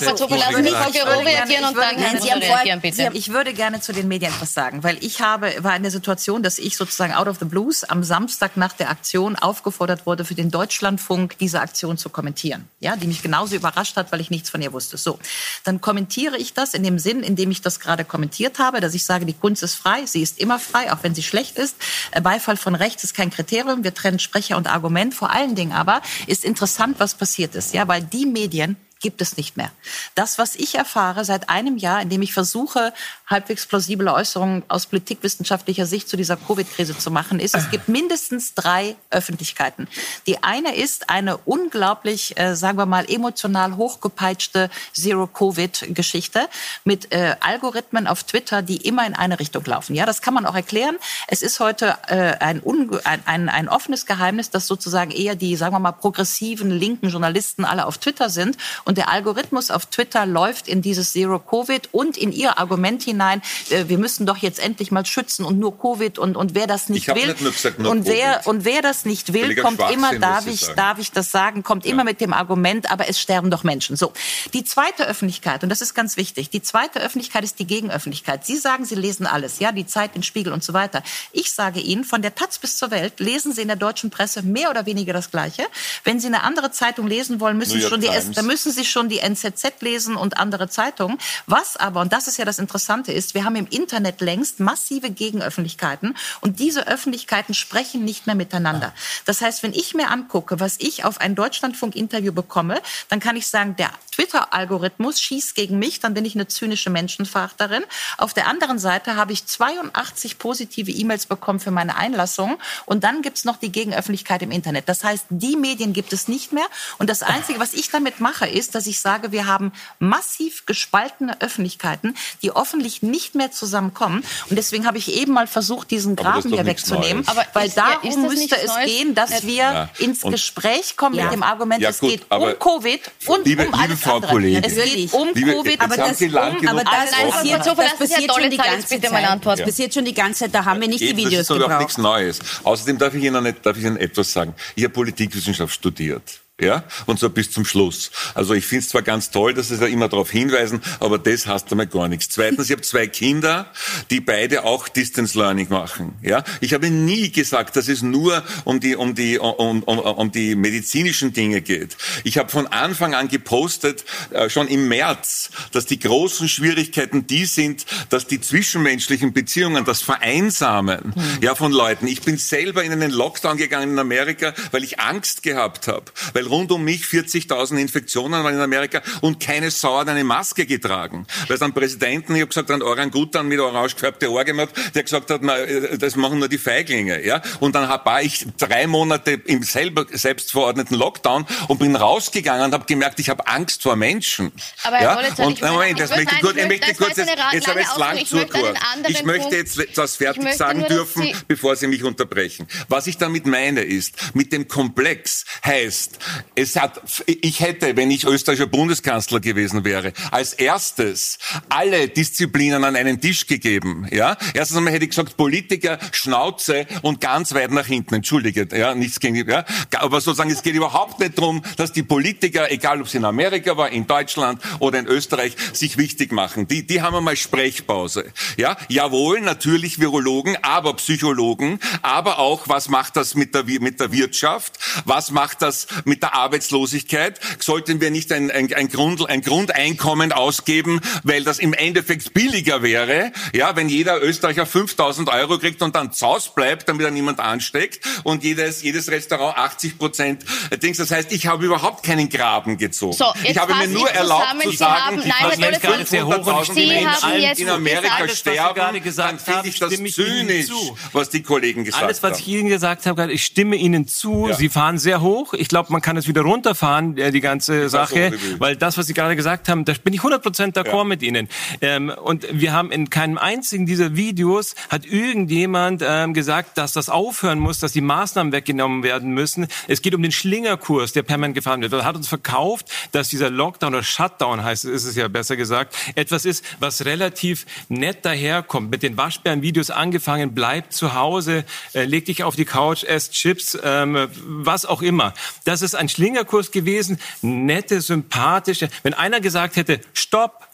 reagieren und dann bitte. Ich würde gerne zu den Medien etwas sagen, weil ich habe, war in der Situation, Situation, dass ich sozusagen out of the blues am Samstag nach der Aktion aufgefordert wurde, für den Deutschlandfunk diese Aktion zu kommentieren. Ja, die mich genauso überrascht hat, weil ich nichts von ihr wusste. So, dann kommentiere ich das in dem Sinn, in dem ich das gerade kommentiert habe, dass ich sage, die Kunst ist frei, sie ist immer frei, auch wenn sie schlecht ist. Äh, Beifall von rechts ist kein Kriterium. Wir trennen Sprecher und Argument. Vor allen Dingen aber ist interessant, was passiert ist. Ja, weil die Medien gibt es nicht mehr. Das, was ich erfahre seit einem Jahr, in dem ich versuche, halbwegs plausible Äußerungen aus politikwissenschaftlicher Sicht zu dieser Covid-Krise zu machen, ist, es gibt mindestens drei Öffentlichkeiten. Die eine ist eine unglaublich, äh, sagen wir mal, emotional hochgepeitschte Zero-Covid-Geschichte mit äh, Algorithmen auf Twitter, die immer in eine Richtung laufen. Ja, das kann man auch erklären. Es ist heute äh, ein, ein, ein, offenes Geheimnis, dass sozusagen eher die, sagen wir mal, progressiven linken Journalisten alle auf Twitter sind und der Algorithmus auf Twitter läuft in dieses Zero-Covid und in ihr Argument hinein, äh, wir müssen doch jetzt endlich mal schützen und nur Covid und, und wer das nicht will. Nicht gesagt, und, wer, und wer das nicht will, Völliger kommt immer, darf ich, darf ich das sagen, kommt ja. immer mit dem Argument, aber es sterben doch Menschen. So. Die zweite Öffentlichkeit, und das ist ganz wichtig, die zweite Öffentlichkeit ist die Gegenöffentlichkeit. Sie sagen, Sie lesen alles, ja, die Zeit, den Spiegel und so weiter. Ich sage Ihnen, von der Taz bis zur Welt lesen Sie in der deutschen Presse mehr oder weniger das Gleiche. Wenn Sie eine andere Zeitung lesen wollen, müssen Sie schon die, da müssen Sie schon die NZZ lesen und andere Zeitungen. Was aber, und das ist ja das Interessante ist, wir haben im Internet längst massive Gegenöffentlichkeiten und diese Öffentlichkeiten sprechen nicht mehr miteinander. Das heißt, wenn ich mir angucke, was ich auf ein Deutschlandfunk-Interview bekomme, dann kann ich sagen, der Twitter-Algorithmus schießt gegen mich, dann bin ich eine zynische Menschenverachterin. Auf der anderen Seite habe ich 82 positive E-Mails bekommen für meine Einlassung und dann gibt es noch die Gegenöffentlichkeit im Internet. Das heißt, die Medien gibt es nicht mehr und das Einzige, was ich damit mache, ist, ist, dass ich sage, wir haben massiv gespaltene Öffentlichkeiten, die hoffentlich nicht mehr zusammenkommen. Und deswegen habe ich eben mal versucht, diesen Graben hier wegzunehmen. Aber weil ist, darum ja, müsste es Neues? gehen, dass wir ja. ins und Gespräch kommen mit dem Argument, es gut, geht um Covid und liebe, um liebe alles Frau andere. Kollegin, es geht um liebe, Covid. Aber das, um, aber das, passiert, das passiert schon die ganze Zeit. Das passiert schon die ganze Zeit. Da haben wir nicht die Videos gebraucht. Das ist auch nichts Neues. Außerdem darf ich Ihnen, darf ich Ihnen etwas sagen. Ich habe Politikwissenschaft studiert ja, und so bis zum Schluss. Also ich finde es zwar ganz toll, dass Sie da immer darauf hinweisen, aber das heißt einmal gar nichts. Zweitens, ich habe zwei Kinder, die beide auch Distance Learning machen. Ja, ich habe nie gesagt, dass es nur um die um die um, um, um die medizinischen Dinge geht. Ich habe von Anfang an gepostet, äh, schon im März, dass die großen Schwierigkeiten die sind, dass die zwischenmenschlichen Beziehungen, das Vereinsamen, mhm. ja, von Leuten. Ich bin selber in einen Lockdown gegangen in Amerika, weil ich Angst gehabt habe, weil weil rund um mich 40.000 Infektionen waren in Amerika und keine Sau hat eine Maske getragen. Weil es einen Präsidenten, ich habe gesagt, einen Orangutan mit orange gefärbte Ohr gemacht, der gesagt hat, äh, das machen nur die Feiglinge. Ja? Und dann war ich drei Monate im selber selbst verordneten Lockdown und bin rausgegangen und habe gemerkt, ich habe Angst vor Menschen. Aber ja? Und ich Moment, das möchte ich kurz, ich möchte kurz, jetzt, jetzt habe ich jetzt lang zu kurz. Ich möchte jetzt das fertig sagen nur, dürfen, Sie bevor Sie mich unterbrechen. Was ich damit meine ist, mit dem Komplex heißt, es hat, ich hätte, wenn ich österreichischer Bundeskanzler gewesen wäre, als erstes alle Disziplinen an einen Tisch gegeben. Ja, erstens einmal hätte ich gesagt Politiker, Schnauze und ganz weit nach hinten. Entschuldige, ja, nichts gegen, ja, aber sozusagen es geht überhaupt nicht darum, dass die Politiker, egal ob es in Amerika war, in Deutschland oder in Österreich, sich wichtig machen. Die, die haben einmal Sprechpause. Ja, jawohl, natürlich Virologen, aber Psychologen, aber auch, was macht das mit der, mit der Wirtschaft? Was macht das mit der Arbeitslosigkeit? Sollten wir nicht ein, ein, ein, Grund, ein Grundeinkommen ausgeben, weil das im Endeffekt billiger wäre, ja, wenn jeder Österreicher 5000 Euro kriegt und dann zaus bleibt, damit er niemand ansteckt und jedes, jedes Restaurant 80 Prozent Dings. Das heißt, ich habe überhaupt keinen Graben gezogen. So, ich habe mir nur erlaubt zu sagen, nein, dass wenn 500.000 Menschen in Amerika alles, sterben, dann finde ich das zynisch, was die Kollegen gesagt haben. Alles, was ich Ihnen gesagt habe, ich stimme Ihnen zu. Ja. Sie fahren sehr hoch. Ich glaube, man kann es wieder runterfahren, äh, die ganze Sache, weil das, was Sie gerade gesagt haben, da bin ich 100% d'accord ja. mit Ihnen. Ähm, und wir haben in keinem einzigen dieser Videos hat irgendjemand ähm, gesagt, dass das aufhören muss, dass die Maßnahmen weggenommen werden müssen. Es geht um den Schlingerkurs, der permanent gefahren wird. Er hat uns verkauft, dass dieser Lockdown oder Shutdown heißt, ist es ja besser gesagt, etwas ist, was relativ nett daherkommt. Mit den Waschbären-Videos angefangen, bleibt zu Hause, äh, leg dich auf die Couch, esst Chips, ähm, was auch immer. Das ist ein Schlingerkurs gewesen, nette, sympathische. Wenn einer gesagt hätte, stopp,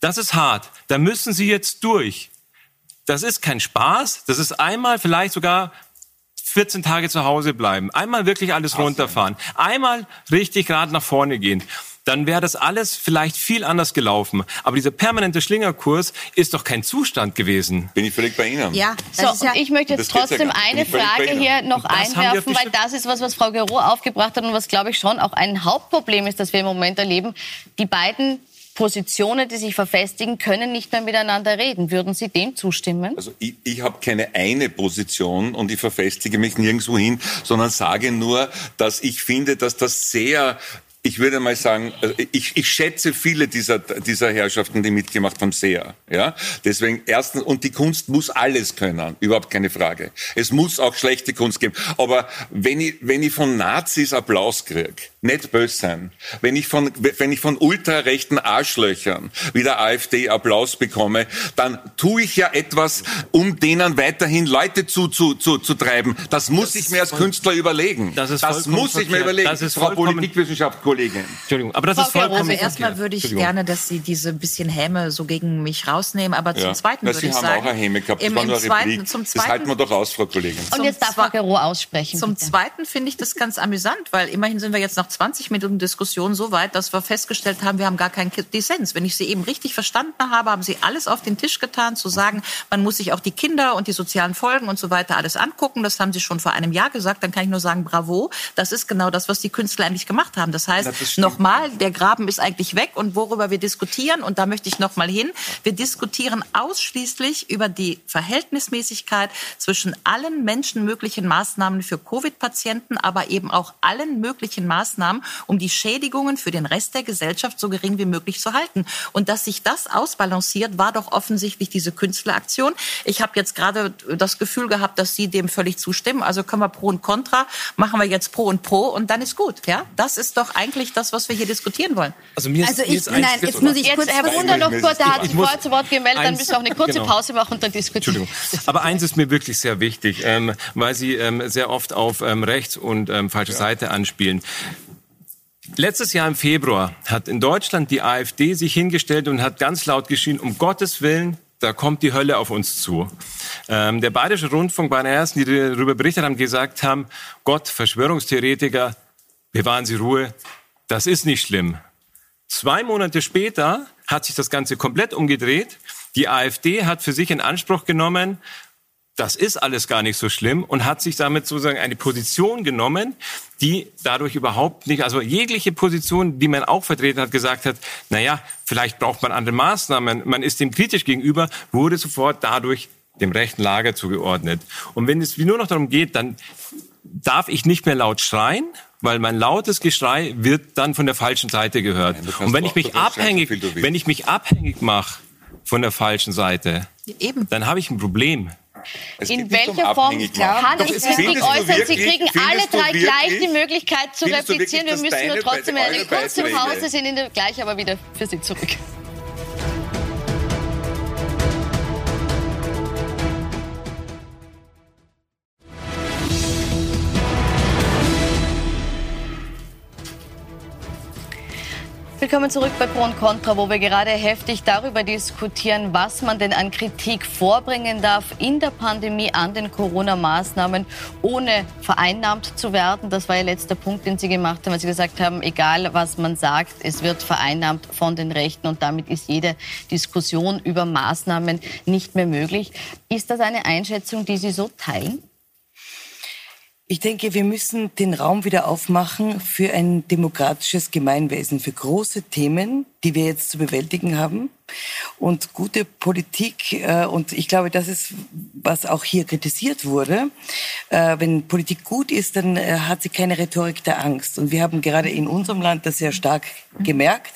das ist hart, da müssen Sie jetzt durch. Das ist kein Spaß, das ist einmal vielleicht sogar 14 Tage zu Hause bleiben, einmal wirklich alles runterfahren, einmal richtig gerade nach vorne gehen dann wäre das alles vielleicht viel anders gelaufen. Aber dieser permanente Schlingerkurs ist doch kein Zustand gewesen. Bin ich völlig bei Ihnen. Ja, so, ja ich möchte jetzt trotzdem ja eine Frage hier noch einwerfen, weil das ist was, was Frau Gero aufgebracht hat und was, glaube ich, schon auch ein Hauptproblem ist, das wir im Moment erleben. Die beiden Positionen, die sich verfestigen, können nicht mehr miteinander reden. Würden Sie dem zustimmen? Also ich, ich habe keine eine Position und ich verfestige mich nirgendwo hin, sondern sage nur, dass ich finde, dass das sehr ich würde mal sagen, also ich, ich schätze viele dieser, dieser Herrschaften, die mitgemacht haben, sehr. Ja? Deswegen erstens, und die Kunst muss alles können, überhaupt keine Frage. Es muss auch schlechte Kunst geben. Aber wenn ich, wenn ich von Nazis Applaus kriege, nicht böse sein, wenn ich von, wenn ich von ultrarechten Arschlöchern wie der AfD Applaus bekomme, dann tue ich ja etwas, um denen weiterhin Leute zu, zu, zu, zu treiben. Das muss das ich mir als Künstler überlegen. Das, ist das muss ich mir überlegen. Das ist Frau Politikwissenschaft, Kollegin. Entschuldigung, aber das Frau ist vollkommen... Also erstmal würde ich gerne, dass Sie diese bisschen Häme so gegen mich rausnehmen, aber zum ja. Zweiten würde ich sagen... Sie haben auch eine Häme gehabt, das im, war nur Zweiten, zum Zweiten, Das halten wir doch aus, Frau Kollegin. Und jetzt darf Frau Gero aussprechen. Zum bitte. Zweiten finde ich das ganz amüsant, weil immerhin sind wir jetzt nach 20 Minuten Diskussion so weit, dass wir festgestellt haben, wir haben gar keinen Dissens. Wenn ich Sie eben richtig verstanden habe, haben Sie alles auf den Tisch getan, zu sagen, man muss sich auch die Kinder und die sozialen Folgen und so weiter alles angucken. Das haben Sie schon vor einem Jahr gesagt. Dann kann ich nur sagen, bravo. Das ist genau das, was die Künstler eigentlich gemacht haben. Das heißt, nochmal, Mal, der Graben ist eigentlich weg und worüber wir diskutieren, und da möchte ich noch mal hin, wir diskutieren ausschließlich über die Verhältnismäßigkeit zwischen allen menschenmöglichen Maßnahmen für Covid-Patienten, aber eben auch allen möglichen Maßnahmen Maßnahmen, um die Schädigungen für den Rest der Gesellschaft so gering wie möglich zu halten. Und dass sich das ausbalanciert, war doch offensichtlich diese Künstleraktion. Ich habe jetzt gerade das Gefühl gehabt, dass Sie dem völlig zustimmen. Also können wir Pro und Contra, machen wir jetzt Pro und Pro und dann ist gut. Ja, das ist doch eigentlich das, was wir hier diskutieren wollen. Also mir ist, also ich, mir ist nein, jetzt muss ich kurz, Herr Wunder noch kurz, der hat sich vorher zu Wort gemeldet, dann müssen wir auch eine kurze genau. Pause machen und dann diskutieren. Aber eins ist mir wirklich sehr wichtig, ähm, weil Sie ähm, sehr oft auf ähm, rechts und ähm, falsche ja. Seite anspielen. Letztes Jahr im Februar hat in Deutschland die AfD sich hingestellt und hat ganz laut geschrien, um Gottes Willen, da kommt die Hölle auf uns zu. Ähm, der Bayerische Rundfunk bei den ersten, die darüber berichtet haben, gesagt haben, Gott, Verschwörungstheoretiker, bewahren Sie Ruhe, das ist nicht schlimm. Zwei Monate später hat sich das Ganze komplett umgedreht. Die AfD hat für sich in Anspruch genommen, das ist alles gar nicht so schlimm und hat sich damit sozusagen eine Position genommen, die dadurch überhaupt nicht, also jegliche Position, die man auch vertreten hat, gesagt hat, na ja, vielleicht braucht man andere Maßnahmen, man ist dem kritisch gegenüber, wurde sofort dadurch dem rechten Lager zugeordnet. Und wenn es wie nur noch darum geht, dann darf ich nicht mehr laut schreien, weil mein lautes Geschrei wird dann von der falschen Seite gehört. Nein, und wenn ich mich abhängig, so wenn ich mich abhängig mache von der falschen Seite, Eben. dann habe ich ein Problem. Es in welcher Form kann ich mich äußern? Sie kriegen alle drei gleich die Möglichkeit zu replizieren. Wir müssen nur trotzdem in eine kurze Pause sind, in der gleich aber wieder für Sie zurück. Willkommen zurück bei Pro und Contra, wo wir gerade heftig darüber diskutieren, was man denn an Kritik vorbringen darf in der Pandemie an den Corona-Maßnahmen, ohne vereinnahmt zu werden. Das war Ihr letzter Punkt, den Sie gemacht haben, als Sie gesagt haben, egal was man sagt, es wird vereinnahmt von den Rechten und damit ist jede Diskussion über Maßnahmen nicht mehr möglich. Ist das eine Einschätzung, die Sie so teilen? Ich denke, wir müssen den Raum wieder aufmachen für ein demokratisches Gemeinwesen, für große Themen, die wir jetzt zu bewältigen haben. Und gute Politik, äh, und ich glaube, das ist, was auch hier kritisiert wurde. Äh, wenn Politik gut ist, dann äh, hat sie keine Rhetorik der Angst. Und wir haben gerade in unserem Land das sehr stark gemerkt.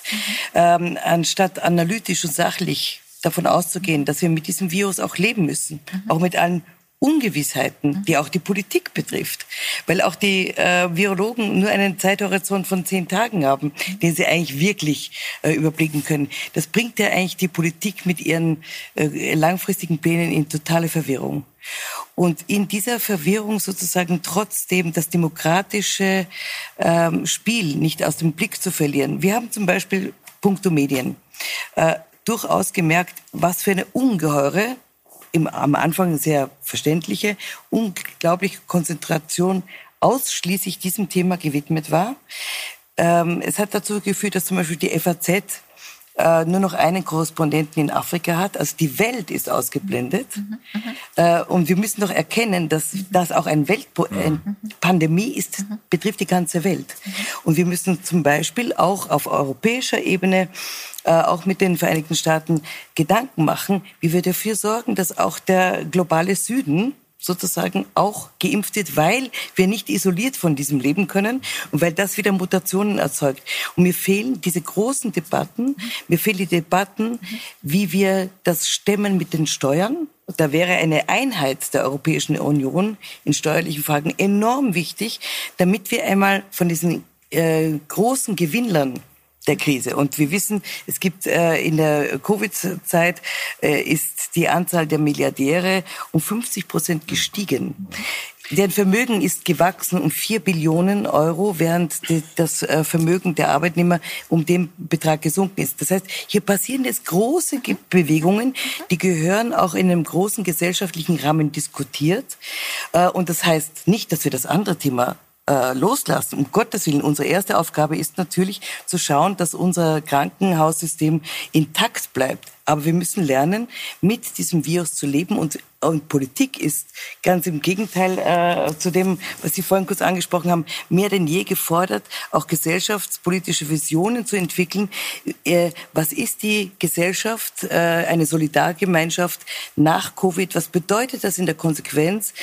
Ähm, anstatt analytisch und sachlich davon auszugehen, dass wir mit diesem Virus auch leben müssen, auch mit allen Ungewissheiten, die auch die Politik betrifft, weil auch die äh, Virologen nur einen Zeithorizont von zehn Tagen haben, den sie eigentlich wirklich äh, überblicken können. Das bringt ja eigentlich die Politik mit ihren äh, langfristigen Plänen in totale Verwirrung. Und in dieser Verwirrung sozusagen trotzdem das demokratische ähm, Spiel nicht aus dem Blick zu verlieren. Wir haben zum Beispiel puncto Medien äh, durchaus gemerkt, was für eine ungeheure im, am Anfang sehr verständliche, unglaubliche Konzentration ausschließlich diesem Thema gewidmet war. Ähm, es hat dazu geführt, dass zum Beispiel die FAZ äh, nur noch einen Korrespondenten in Afrika hat. Also die Welt ist ausgeblendet. Mhm, mhm. äh, und wir müssen doch erkennen, dass das auch eine Pandemie ist, mhm. betrifft die ganze Welt. Mhm. Und wir müssen zum Beispiel auch auf europäischer Ebene äh, auch mit den Vereinigten Staaten Gedanken machen, wie wir dafür sorgen, dass auch der globale Süden sozusagen auch geimpft wird, weil wir nicht isoliert von diesem leben können und weil das wieder Mutationen erzeugt. Und mir fehlen diese großen Debatten, mir fehlen die Debatten, wie wir das stemmen mit den Steuern. Da wäre eine Einheit der Europäischen Union in steuerlichen Fragen enorm wichtig, damit wir einmal von diesen äh, großen Gewinnlern der Krise. Und wir wissen, es gibt äh, in der Covid-Zeit äh, ist die Anzahl der Milliardäre um 50 Prozent gestiegen. Deren Vermögen ist gewachsen um vier Billionen Euro, während das äh, Vermögen der Arbeitnehmer um den Betrag gesunken ist. Das heißt, hier passieren jetzt große Bewegungen, die gehören auch in einem großen gesellschaftlichen Rahmen diskutiert. Äh, und das heißt nicht, dass wir das andere Thema äh, loslassen. Um Gottes Willen, unsere erste Aufgabe ist natürlich zu schauen, dass unser Krankenhaussystem intakt bleibt. Aber wir müssen lernen, mit diesem Virus zu leben und, und Politik ist ganz im Gegenteil äh, zu dem, was Sie vorhin kurz angesprochen haben, mehr denn je gefordert, auch gesellschaftspolitische Visionen zu entwickeln. Äh, was ist die Gesellschaft, äh, eine Solidargemeinschaft nach Covid? Was bedeutet das in der Konsequenz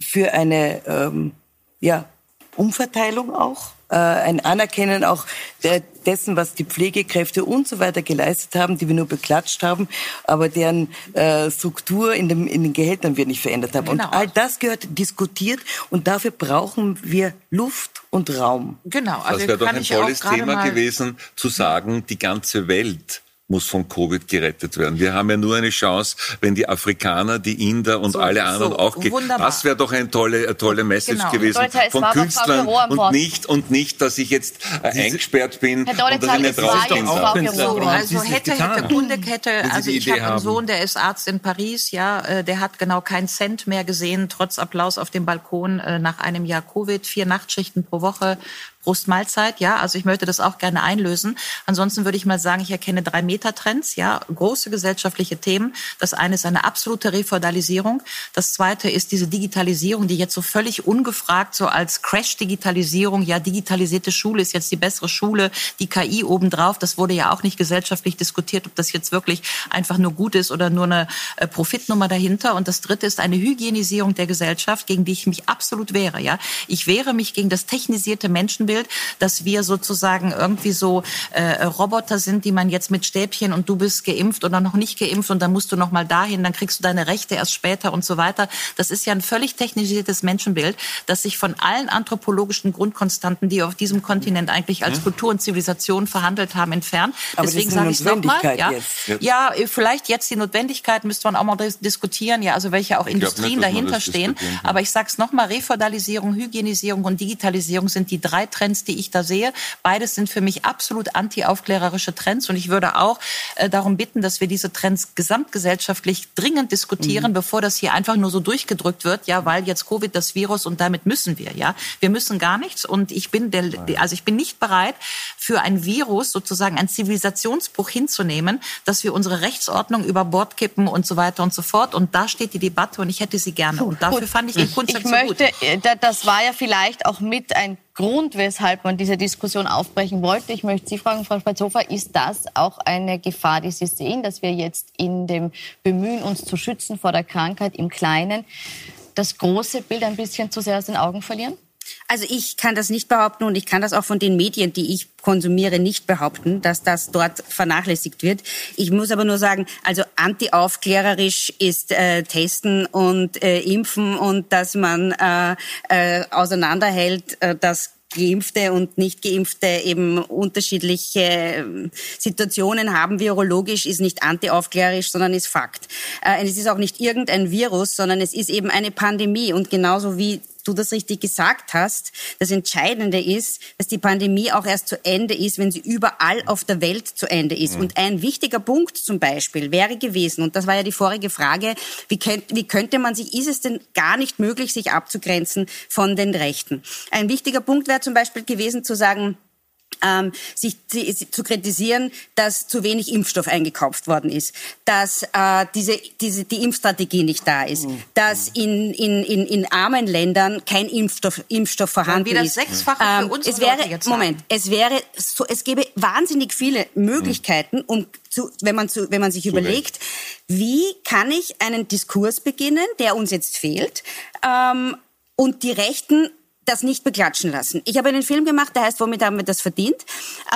für eine ähm, ja, Umverteilung auch äh, ein Anerkennen auch der, dessen, was die Pflegekräfte und so weiter geleistet haben, die wir nur beklatscht haben, aber deren äh, Struktur in, dem, in den Gehältern wir nicht verändert haben. Genau. Und all das gehört diskutiert und dafür brauchen wir Luft und Raum. Genau. Also das wäre doch ein tolles Thema gewesen, zu sagen, die ganze Welt muss von Covid gerettet werden. Wir haben ja nur eine Chance, wenn die Afrikaner, die Inder und so, alle anderen so, auch gehen. Das wäre doch eine tolle, eine tolle Message genau. gewesen von Künstlern und nicht und nicht, dass ich jetzt äh, eingesperrt bin und dass ich nicht raus bin. Also hätte, hätte, Grundek hätte, also ich habe einen Sohn, der ist Arzt in Paris, ja, äh, der hat genau keinen Cent mehr gesehen, trotz Applaus auf dem Balkon äh, nach einem Jahr Covid, vier Nachtschichten pro Woche, Brustmahlzeit, ja. Also ich möchte das auch gerne einlösen. Ansonsten würde ich mal sagen, ich erkenne drei Metatrends, ja, große gesellschaftliche Themen. Das eine ist eine absolute Refeudalisierung. Das zweite ist diese Digitalisierung, die jetzt so völlig ungefragt so als Crash-Digitalisierung, ja, digitalisierte Schule ist jetzt die bessere Schule, die KI obendrauf. Das wurde ja auch nicht gesellschaftlich diskutiert, ob das jetzt wirklich einfach nur gut ist oder nur eine äh, Profitnummer dahinter. Und das dritte ist eine Hygienisierung der Gesellschaft, gegen die ich mich absolut wehre, ja. Ich wehre mich gegen das technisierte Menschenbild Bild, dass wir sozusagen irgendwie so äh, Roboter sind, die man jetzt mit Stäbchen und du bist geimpft oder noch nicht geimpft und dann musst du noch mal dahin, dann kriegst du deine Rechte erst später und so weiter. Das ist ja ein völlig technisiertes Menschenbild, das sich von allen anthropologischen Grundkonstanten, die auf diesem Kontinent eigentlich als Kultur und Zivilisation verhandelt haben, entfernt. Aber Deswegen sage ich es nochmal. Ja, ja, vielleicht jetzt die Notwendigkeit müsste man auch mal diskutieren, ja, also welche auch ich Industrien nicht, dahinter stehen. Aber ich sage es nochmal, Refeudalisierung, Hygienisierung und Digitalisierung sind die drei Trends, Trends, die ich da sehe. Beides sind für mich absolut anti-aufklärerische Trends. Und ich würde auch äh, darum bitten, dass wir diese Trends gesamtgesellschaftlich dringend diskutieren, mhm. bevor das hier einfach nur so durchgedrückt wird, ja, weil jetzt Covid das Virus und damit müssen wir, ja. Wir müssen gar nichts. Und ich bin der, also ich bin nicht bereit, für ein Virus sozusagen einen Zivilisationsbruch hinzunehmen, dass wir unsere Rechtsordnung über Bord kippen und so weiter und so fort. Und da steht die Debatte und ich hätte sie gerne. Und dafür fand ich den Kunst ich möchte, so gut. Äh, das war ja vielleicht auch mit ein Grund, weshalb man diese Diskussion aufbrechen wollte. Ich möchte Sie fragen, Frau Spalzhofer, ist das auch eine Gefahr, die Sie sehen, dass wir jetzt in dem Bemühen, uns zu schützen vor der Krankheit im Kleinen, das große Bild ein bisschen zu sehr aus den Augen verlieren? Also ich kann das nicht behaupten und ich kann das auch von den Medien, die ich konsumiere, nicht behaupten, dass das dort vernachlässigt wird. Ich muss aber nur sagen, also antiaufklärerisch ist äh, Testen und äh, Impfen und dass man äh, äh, auseinanderhält, äh, dass Geimpfte und nicht Geimpfte eben unterschiedliche ähm, Situationen haben virologisch, ist nicht antiaufklärerisch, sondern ist Fakt. Äh, es ist auch nicht irgendein Virus, sondern es ist eben eine Pandemie und genauso wie du das richtig gesagt hast, das Entscheidende ist, dass die Pandemie auch erst zu Ende ist, wenn sie überall auf der Welt zu Ende ist. Mhm. Und ein wichtiger Punkt zum Beispiel wäre gewesen, und das war ja die vorige Frage, wie, könnt, wie könnte man sich, ist es denn gar nicht möglich, sich abzugrenzen von den Rechten? Ein wichtiger Punkt wäre zum Beispiel gewesen zu sagen, ähm, sich zu, zu kritisieren, dass zu wenig Impfstoff eingekauft worden ist, dass äh, diese, diese, die Impfstrategie nicht da ist, mhm. dass in, in, in, in armen Ländern kein Impfstoff, Impfstoff vorhanden wieder ist. Sechsfache ähm, für uns es wäre, Moment, es wäre so, es gäbe wahnsinnig viele Möglichkeiten, mhm. um zu, wenn man zu, wenn man sich zu überlegt, recht. wie kann ich einen Diskurs beginnen, der uns jetzt fehlt, ähm, und die Rechten das nicht beklatschen lassen. Ich habe einen Film gemacht, der heißt Womit haben wir das verdient,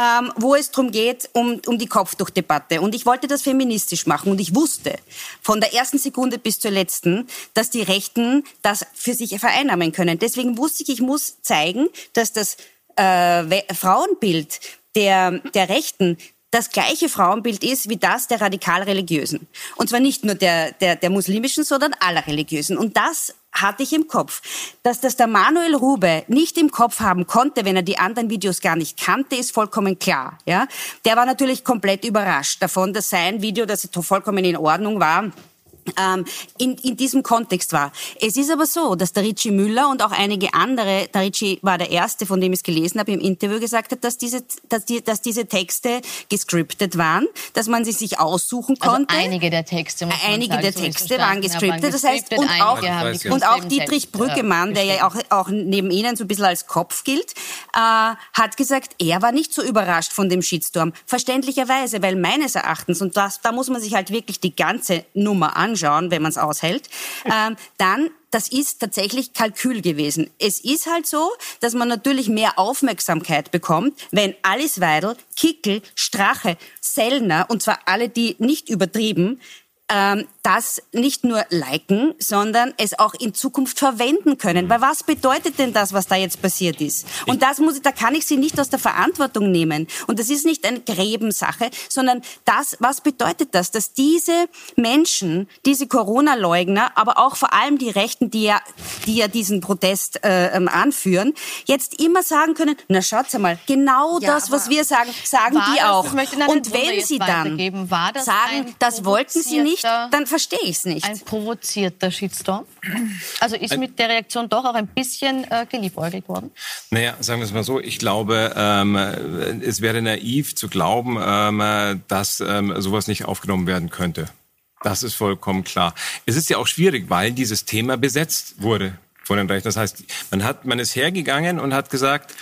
ähm, wo es darum geht, um, um die Kopftuchdebatte. Und ich wollte das feministisch machen. Und ich wusste von der ersten Sekunde bis zur letzten, dass die Rechten das für sich vereinnahmen können. Deswegen wusste ich, ich muss zeigen, dass das äh, Frauenbild der, der Rechten das gleiche Frauenbild ist wie das der radikal-religiösen. Und zwar nicht nur der, der, der muslimischen, sondern aller religiösen. Und das hatte ich im Kopf. Dass das der Manuel Rube nicht im Kopf haben konnte, wenn er die anderen Videos gar nicht kannte, ist vollkommen klar. Ja? Der war natürlich komplett überrascht davon, dass sein Video, das vollkommen in Ordnung war, in, in diesem Kontext war. Es ist aber so, dass der Richie Müller und auch einige andere, der Richie war der erste, von dem ich es gelesen habe, im Interview gesagt hat, dass diese, dass, die, dass diese Texte gescriptet waren, dass man sie sich aussuchen also konnte. Also einige der Texte. Muss einige sagen, der so Texte waren gescriptet. Das heißt, und auch, und auch Dietrich Brüggemann, der ja auch, auch neben Ihnen so ein bisschen als Kopf gilt, äh, hat gesagt, er war nicht so überrascht von dem Shitstorm. Verständlicherweise, weil meines Erachtens, und das, da muss man sich halt wirklich die ganze Nummer anschauen, anschauen, wenn man es aushält, ähm, dann das ist tatsächlich Kalkül gewesen. Es ist halt so, dass man natürlich mehr Aufmerksamkeit bekommt, wenn Alice Weidel, Kickel, Strache, Sellner, und zwar alle, die nicht übertrieben, ähm, das nicht nur liken, sondern es auch in Zukunft verwenden können. Weil was bedeutet denn das, was da jetzt passiert ist? Und das muss, da kann ich sie nicht aus der Verantwortung nehmen. Und das ist nicht eine Gräbensache, sondern das, was bedeutet das? Dass diese Menschen, diese Corona-Leugner, aber auch vor allem die Rechten, die ja, die ja diesen Protest äh, ähm, anführen, jetzt immer sagen können, na schaut mal, genau ja, das, was wir sagen, sagen die das, auch. Und wenn sie dann sagen, das wollten sie nicht, dann verstehe ich es nicht. Ein provozierter Shitstorm? Also ist mit der Reaktion doch auch ein bisschen äh, geliebäugelt worden? Naja, sagen wir es mal so. Ich glaube, ähm, es wäre naiv zu glauben, ähm, dass ähm, sowas nicht aufgenommen werden könnte. Das ist vollkommen klar. Es ist ja auch schwierig, weil dieses Thema besetzt wurde von den Rechten. Das heißt, man hat, man ist hergegangen und hat gesagt,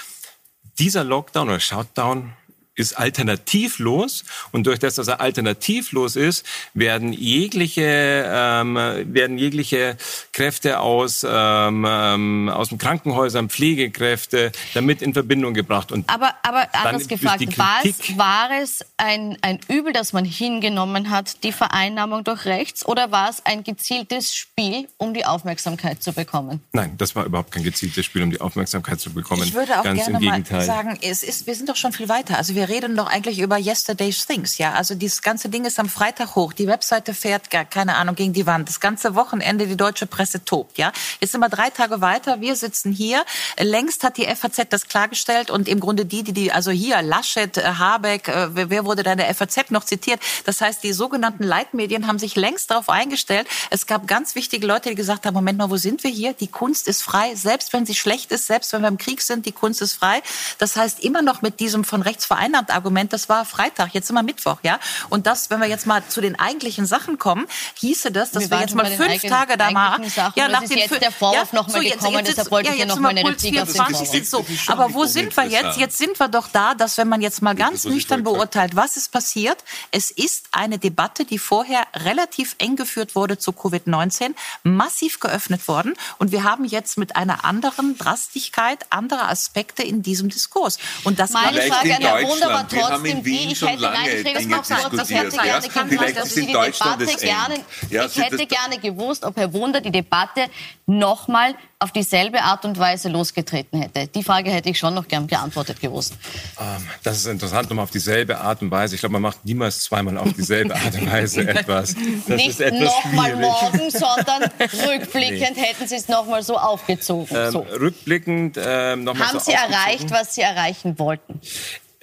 dieser Lockdown oder Shutdown ist alternativlos und durch das, dass er alternativlos ist, werden jegliche ähm, werden jegliche Kräfte aus ähm, ähm aus den Krankenhäusern, Pflegekräfte damit in Verbindung gebracht. Und aber aber anders gefragt, war es, war es ein ein Übel, das man hingenommen hat, die Vereinnahmung durch rechts, oder war es ein gezieltes Spiel, um die Aufmerksamkeit zu bekommen? Nein, das war überhaupt kein gezieltes Spiel, um die Aufmerksamkeit zu bekommen. Ich würde auch Ganz gerne mal sagen, es ist, wir sind doch schon viel weiter. Also wir wir reden doch eigentlich über Yesterday's Things, ja. Also dieses ganze Ding ist am Freitag hoch. Die Webseite fährt, gar, keine Ahnung, gegen die Wand. Das ganze Wochenende die deutsche Presse tobt, ja. Jetzt sind wir drei Tage weiter. Wir sitzen hier. Längst hat die FAZ das klargestellt und im Grunde die, die, die also hier, Laschet, äh, Habeck, äh, wer wurde da in der FAZ noch zitiert? Das heißt, die sogenannten Leitmedien haben sich längst darauf eingestellt. Es gab ganz wichtige Leute, die gesagt haben, Moment mal, wo sind wir hier? Die Kunst ist frei. Selbst wenn sie schlecht ist, selbst wenn wir im Krieg sind, die Kunst ist frei. Das heißt, immer noch mit diesem von rechts vereinigten Vereinnahmt-Argument, das war Freitag, jetzt sind wir Mittwoch, ja. Und das, wenn wir jetzt mal zu den eigentlichen Sachen kommen, hieße das, dass wir, wir jetzt mal fünf Tage da mal, ja, nach dem jetzt der Vorwurf ja, nochmal so, gekommen, jetzt, deshalb wollte ja, ich ja nochmal eine Replik auf den so. Aber wo sind wir jetzt? Jetzt sind wir doch da, dass wenn man jetzt mal ganz nüchtern beurteilt, was ist passiert, es ist eine Debatte, die vorher relativ eng geführt wurde zu Covid-19, massiv geöffnet worden und wir haben jetzt mit einer anderen Drastigkeit andere Aspekte in diesem Diskurs. Und das Meine Frage an Herr Wunder aber trotzdem wir haben in Wien die, schon lange Dinge diskutiert. Ja? Vielleicht ist in Deutschland das gerne, ja, Ich hätte gerne gewusst, ob Herr Wunder die Debatte nochmal auf dieselbe Art und Weise losgetreten hätte. Die Frage hätte ich schon noch gern beantwortet gewusst. Ähm, das ist interessant, nochmal auf dieselbe Art und Weise. Ich glaube, man macht niemals zweimal auf dieselbe Art und Weise etwas. Das Nicht nochmal morgen, sondern rückblickend nee. hätten Sie es nochmal so aufgezogen. Ähm, so. Rückblickend ähm, nochmal Haben so Sie erreicht, was Sie erreichen wollten?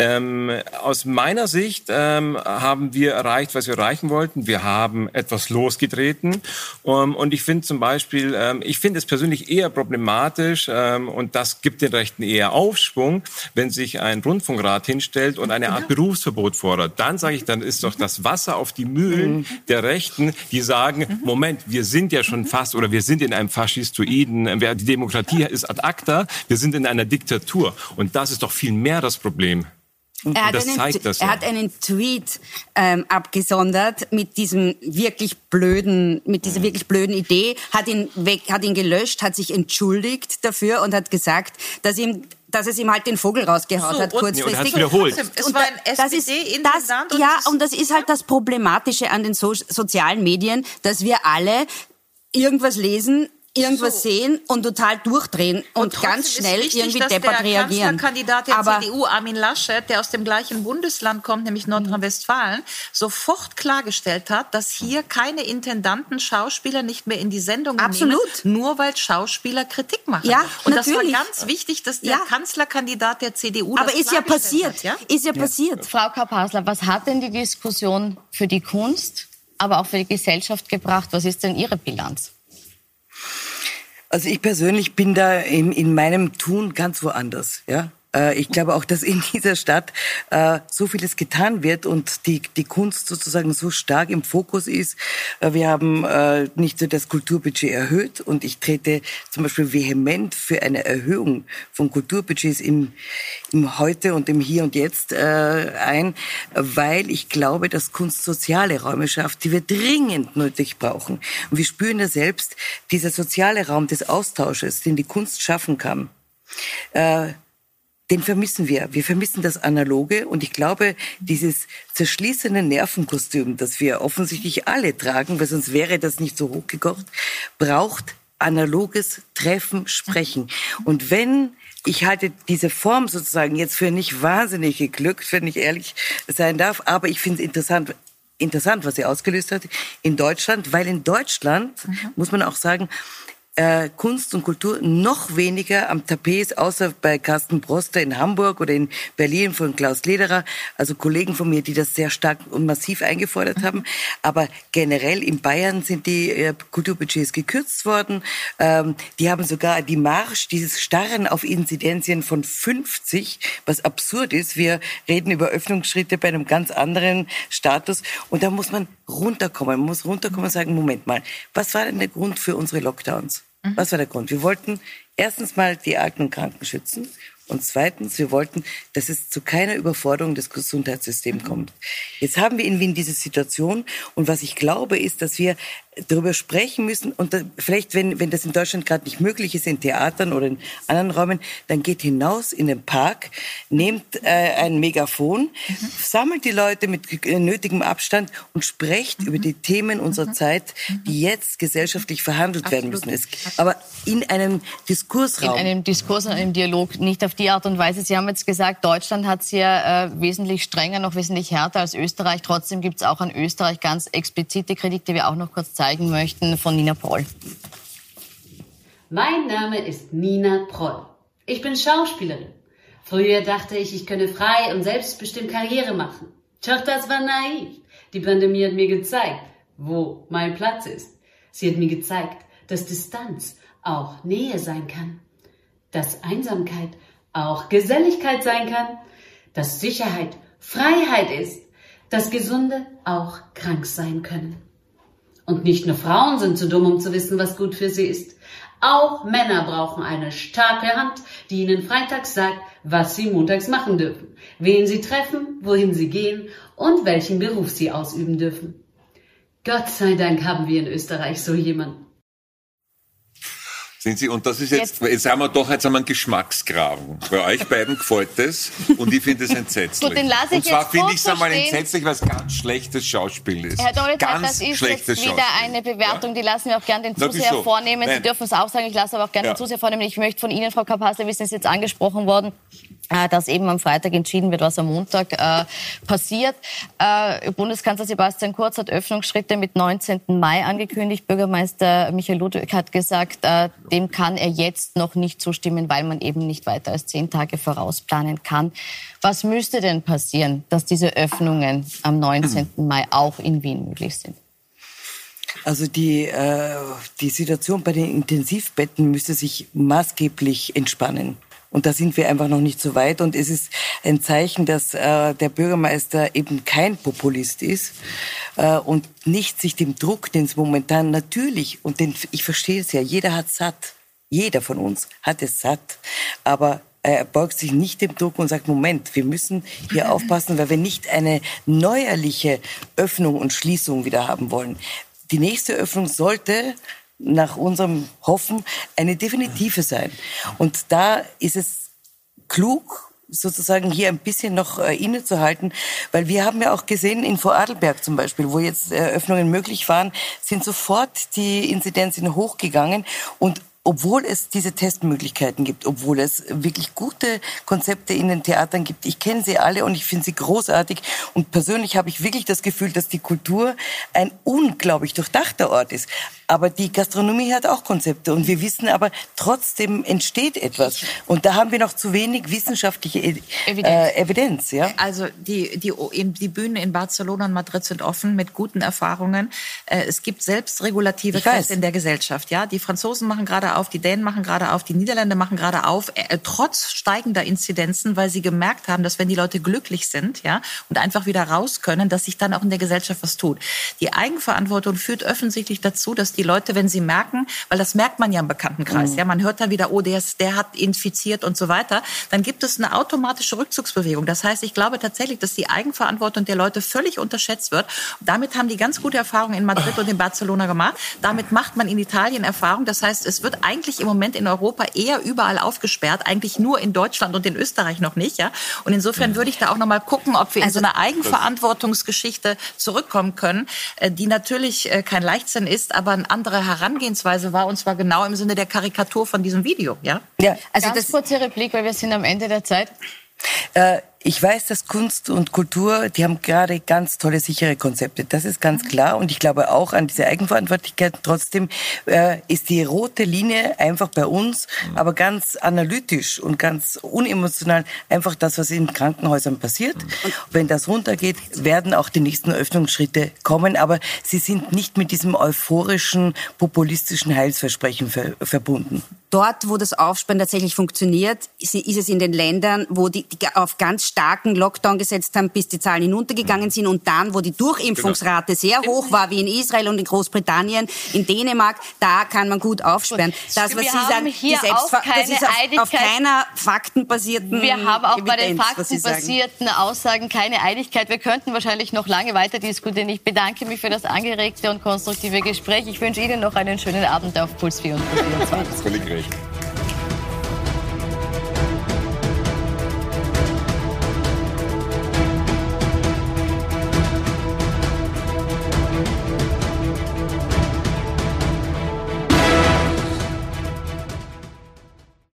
Ähm, aus meiner Sicht ähm, haben wir erreicht, was wir erreichen wollten. Wir haben etwas losgetreten. Um, ähm, und ich finde zum Beispiel, ähm, ich finde es persönlich eher problematisch ähm, und das gibt den Rechten eher Aufschwung, wenn sich ein Rundfunkrat hinstellt und eine Art Berufsverbot fordert. Dann sage ich, dann ist doch das Wasser auf die Mühlen mhm. der Rechten, die sagen, Moment, wir sind ja schon fast oder wir sind in einem faschistoiden, die Demokratie ist ad acta, wir sind in einer Diktatur. Und das ist doch viel mehr das Problem. Er hat, einen, das, ja. er hat einen Tweet ähm, abgesondert mit diesem wirklich blöden, mit dieser wirklich blöden Idee, hat ihn weg, hat ihn gelöscht, hat sich entschuldigt dafür und hat gesagt, dass ihm dass es ihm halt den Vogel rausgehaut so, hat, kurzfristig. Und, wiederholt. Und war ein das ist das, ja, und das ist halt das Problematische an den so sozialen Medien, dass wir alle irgendwas lesen, irgendwas so. sehen und total durchdrehen und, und ganz schnell wichtig, irgendwie deppert reagieren. Der Kandidat der Aber CDU, Armin Laschet, der aus dem gleichen Bundesland kommt, nämlich Nordrhein-Westfalen, sofort klargestellt hat, dass hier keine Intendanten Schauspieler nicht mehr in die Sendung Absolut. nehmen, nur weil Schauspieler Kritik machen. Ja, und natürlich. das war ganz wichtig, dass der ja. Kanzlerkandidat der CDU Aber ist ja passiert. Hat, ja? Ist ja, ja passiert. Frau Kapasler, was hat denn die Diskussion für die Kunst, aber auch für die Gesellschaft gebracht? Was ist denn Ihre Bilanz? Also ich persönlich bin da in, in meinem Tun ganz woanders, ja. Äh, ich glaube auch, dass in dieser Stadt äh, so vieles getan wird und die, die Kunst sozusagen so stark im Fokus ist. Äh, wir haben nicht nur das Kulturbudget erhöht und ich trete zum Beispiel vehement für eine Erhöhung von Kulturbudgets im, im Heute und im Hier und Jetzt ein, weil ich glaube, dass Kunst soziale Räume schafft, die wir dringend nötig brauchen. Und wir spüren ja selbst, dieser soziale Raum des Austausches, den die Kunst schaffen kann, den vermissen wir. Wir vermissen das Analoge und ich glaube, dieses zerschließende Nervenkostüm, das wir offensichtlich alle tragen, weil sonst wäre das nicht so hochgekocht, braucht analoges Treffen, Sprechen. Und wenn ich halte diese Form sozusagen jetzt für nicht wahnsinnig geglückt, wenn ich ehrlich sein darf, aber ich finde es interessant, interessant, was sie ausgelöst hat in Deutschland, weil in Deutschland, mhm. muss man auch sagen, äh, Kunst und Kultur noch weniger am Tapet, außer bei Carsten Broster in Hamburg oder in Berlin von Klaus Lederer, also Kollegen von mir, die das sehr stark und massiv eingefordert mhm. haben. Aber generell in Bayern sind die äh, Kulturbudgets gekürzt worden. Ähm, die haben sogar die Marsch, dieses Starren auf Inzidenzien von 50, was absurd ist. Wir reden über Öffnungsschritte bei einem ganz anderen Status. Und da muss man runterkommen. Man muss runterkommen und sagen, Moment mal, was war denn der Grund für unsere Lockdowns? Mhm. Was war der Grund? Wir wollten erstens mal die Alten und Kranken schützen. Und zweitens, wir wollten, dass es zu keiner Überforderung des Gesundheitssystems mhm. kommt. Jetzt haben wir in Wien diese Situation. Und was ich glaube, ist, dass wir darüber sprechen müssen und da, vielleicht, wenn, wenn das in Deutschland gerade nicht möglich ist, in Theatern oder in anderen Räumen, dann geht hinaus in den Park, nehmt äh, ein Megafon, mhm. sammelt die Leute mit äh, nötigem Abstand und sprecht mhm. über die Themen unserer mhm. Zeit, mhm. die jetzt gesellschaftlich verhandelt Absolut. werden müssen. Es, aber in einem Diskursraum. In einem Diskurs, in einem Dialog, nicht auf die Art und Weise. Sie haben jetzt gesagt, Deutschland hat es ja äh, wesentlich strenger, noch wesentlich härter als Österreich. Trotzdem gibt es auch an Österreich ganz explizite Kritik, die wir auch noch kurz zeigen zeigen möchten von Nina Proll. Mein Name ist Nina Proll. Ich bin Schauspielerin. Früher dachte ich, ich könne frei und selbstbestimmt Karriere machen. Doch das war naiv. Die Pandemie hat mir gezeigt, wo mein Platz ist. Sie hat mir gezeigt, dass Distanz auch Nähe sein kann. Dass Einsamkeit auch Geselligkeit sein kann. Dass Sicherheit Freiheit ist. Dass Gesunde auch krank sein können. Und nicht nur Frauen sind zu dumm, um zu wissen, was gut für sie ist. Auch Männer brauchen eine starke Hand, die ihnen freitags sagt, was sie montags machen dürfen, wen sie treffen, wohin sie gehen und welchen Beruf sie ausüben dürfen. Gott sei Dank haben wir in Österreich so jemanden. Sind Sie, und das ist jetzt, jetzt, jetzt haben wir doch jetzt wir einen Geschmacksgraben. Bei euch beiden gefällt es und ich finde es entsetzlich. Gut, den lasse ich und zwar finde ich es einmal entsetzlich, weil es ganz schlechtes Schauspiel ist. Herr Dolitz, das ist jetzt wieder Schauspiel. eine Bewertung, die lassen wir auch gerne den Zuseher Na, vornehmen. Nein. Sie dürfen es auch sagen, ich lasse aber auch gerne ja. den Zuseher vornehmen. Ich möchte von Ihnen, Frau Kapasle, wissen, ist jetzt angesprochen worden, dass eben am Freitag entschieden wird, was am Montag äh, passiert. Äh, Bundeskanzler Sebastian Kurz hat Öffnungsschritte mit 19. Mai angekündigt. Bürgermeister Michael Ludwig hat gesagt, äh, dem kann er jetzt noch nicht zustimmen, weil man eben nicht weiter als zehn Tage vorausplanen kann. Was müsste denn passieren, dass diese Öffnungen am 19. Mai auch in Wien möglich sind? Also die, äh, die Situation bei den Intensivbetten müsste sich maßgeblich entspannen. Und da sind wir einfach noch nicht so weit. Und es ist ein Zeichen, dass äh, der Bürgermeister eben kein Populist ist äh, und nicht sich dem Druck, den es momentan natürlich, und den, ich verstehe es ja, jeder hat satt. Jeder von uns hat es satt. Aber er beugt sich nicht dem Druck und sagt, Moment, wir müssen hier aufpassen, weil wir nicht eine neuerliche Öffnung und Schließung wieder haben wollen. Die nächste Öffnung sollte nach unserem Hoffen eine definitive sein. Und da ist es klug, sozusagen hier ein bisschen noch äh, innezuhalten, weil wir haben ja auch gesehen in Vorarlberg zum Beispiel, wo jetzt Eröffnungen möglich waren, sind sofort die Inzidenzen hochgegangen und obwohl es diese Testmöglichkeiten gibt, obwohl es wirklich gute Konzepte in den Theatern gibt. Ich kenne sie alle und ich finde sie großartig. Und persönlich habe ich wirklich das Gefühl, dass die Kultur ein unglaublich durchdachter Ort ist. Aber die Gastronomie hat auch Konzepte und wir wissen aber, trotzdem entsteht etwas. Und da haben wir noch zu wenig wissenschaftliche Evidenz. Äh, Evidenz ja? Also die, die, die Bühnen in Barcelona und Madrid sind offen mit guten Erfahrungen. Äh, es gibt selbstregulative Kräfte in der Gesellschaft. Ja, Die Franzosen machen gerade auf, die Dänen machen gerade auf, die Niederländer machen gerade auf, äh, trotz steigender Inzidenzen, weil sie gemerkt haben, dass wenn die Leute glücklich sind ja, und einfach wieder raus können, dass sich dann auch in der Gesellschaft was tut. Die Eigenverantwortung führt offensichtlich dazu, dass die Leute, wenn sie merken, weil das merkt man ja im Bekanntenkreis, mhm. ja, man hört dann wieder, oh, der, ist, der hat infiziert und so weiter, dann gibt es eine automatische Rückzugsbewegung. Das heißt, ich glaube tatsächlich, dass die Eigenverantwortung der Leute völlig unterschätzt wird. Damit haben die ganz gute Erfahrungen in Madrid und in Barcelona gemacht. Damit macht man in Italien Erfahrung. Das heißt, es wird eigentlich im Moment in Europa eher überall aufgesperrt, eigentlich nur in Deutschland und in Österreich noch nicht. Ja? Und insofern würde ich da auch noch mal gucken, ob wir in so also eine Eigenverantwortungsgeschichte zurückkommen können, äh, die natürlich äh, kein Leichtsinn ist, aber eine andere Herangehensweise war, und zwar genau im Sinne der Karikatur von diesem Video. Ja, ja. also Ganz das kurze Replik, weil wir sind am Ende der Zeit. Äh, ich weiß, dass Kunst und Kultur, die haben gerade ganz tolle, sichere Konzepte. Das ist ganz klar. Und ich glaube auch an diese Eigenverantwortlichkeit. Trotzdem äh, ist die rote Linie einfach bei uns, aber ganz analytisch und ganz unemotional einfach das, was in Krankenhäusern passiert. Und wenn das runtergeht, werden auch die nächsten Öffnungsschritte kommen. Aber sie sind nicht mit diesem euphorischen, populistischen Heilsversprechen ver verbunden. Dort, wo das Aufsperren tatsächlich funktioniert, ist es in den Ländern, wo die, die auf ganz starken Lockdown gesetzt haben, bis die Zahlen hinuntergegangen sind und dann, wo die Durchimpfungsrate genau. sehr hoch war, wie in Israel und in Großbritannien, in Dänemark, da kann man gut aufsperren. Das, was Sie sagen, hier die auch keine das ist auf, auf keiner faktenbasierten Wir haben auch Evidenz, bei den faktenbasierten Aussagen keine Einigkeit. Wir könnten wahrscheinlich noch lange weiter diskutieren. Ich bedanke mich für das angeregte und konstruktive Gespräch. Ich wünsche Ihnen noch einen schönen Abend auf Puls 24. Nachrichten.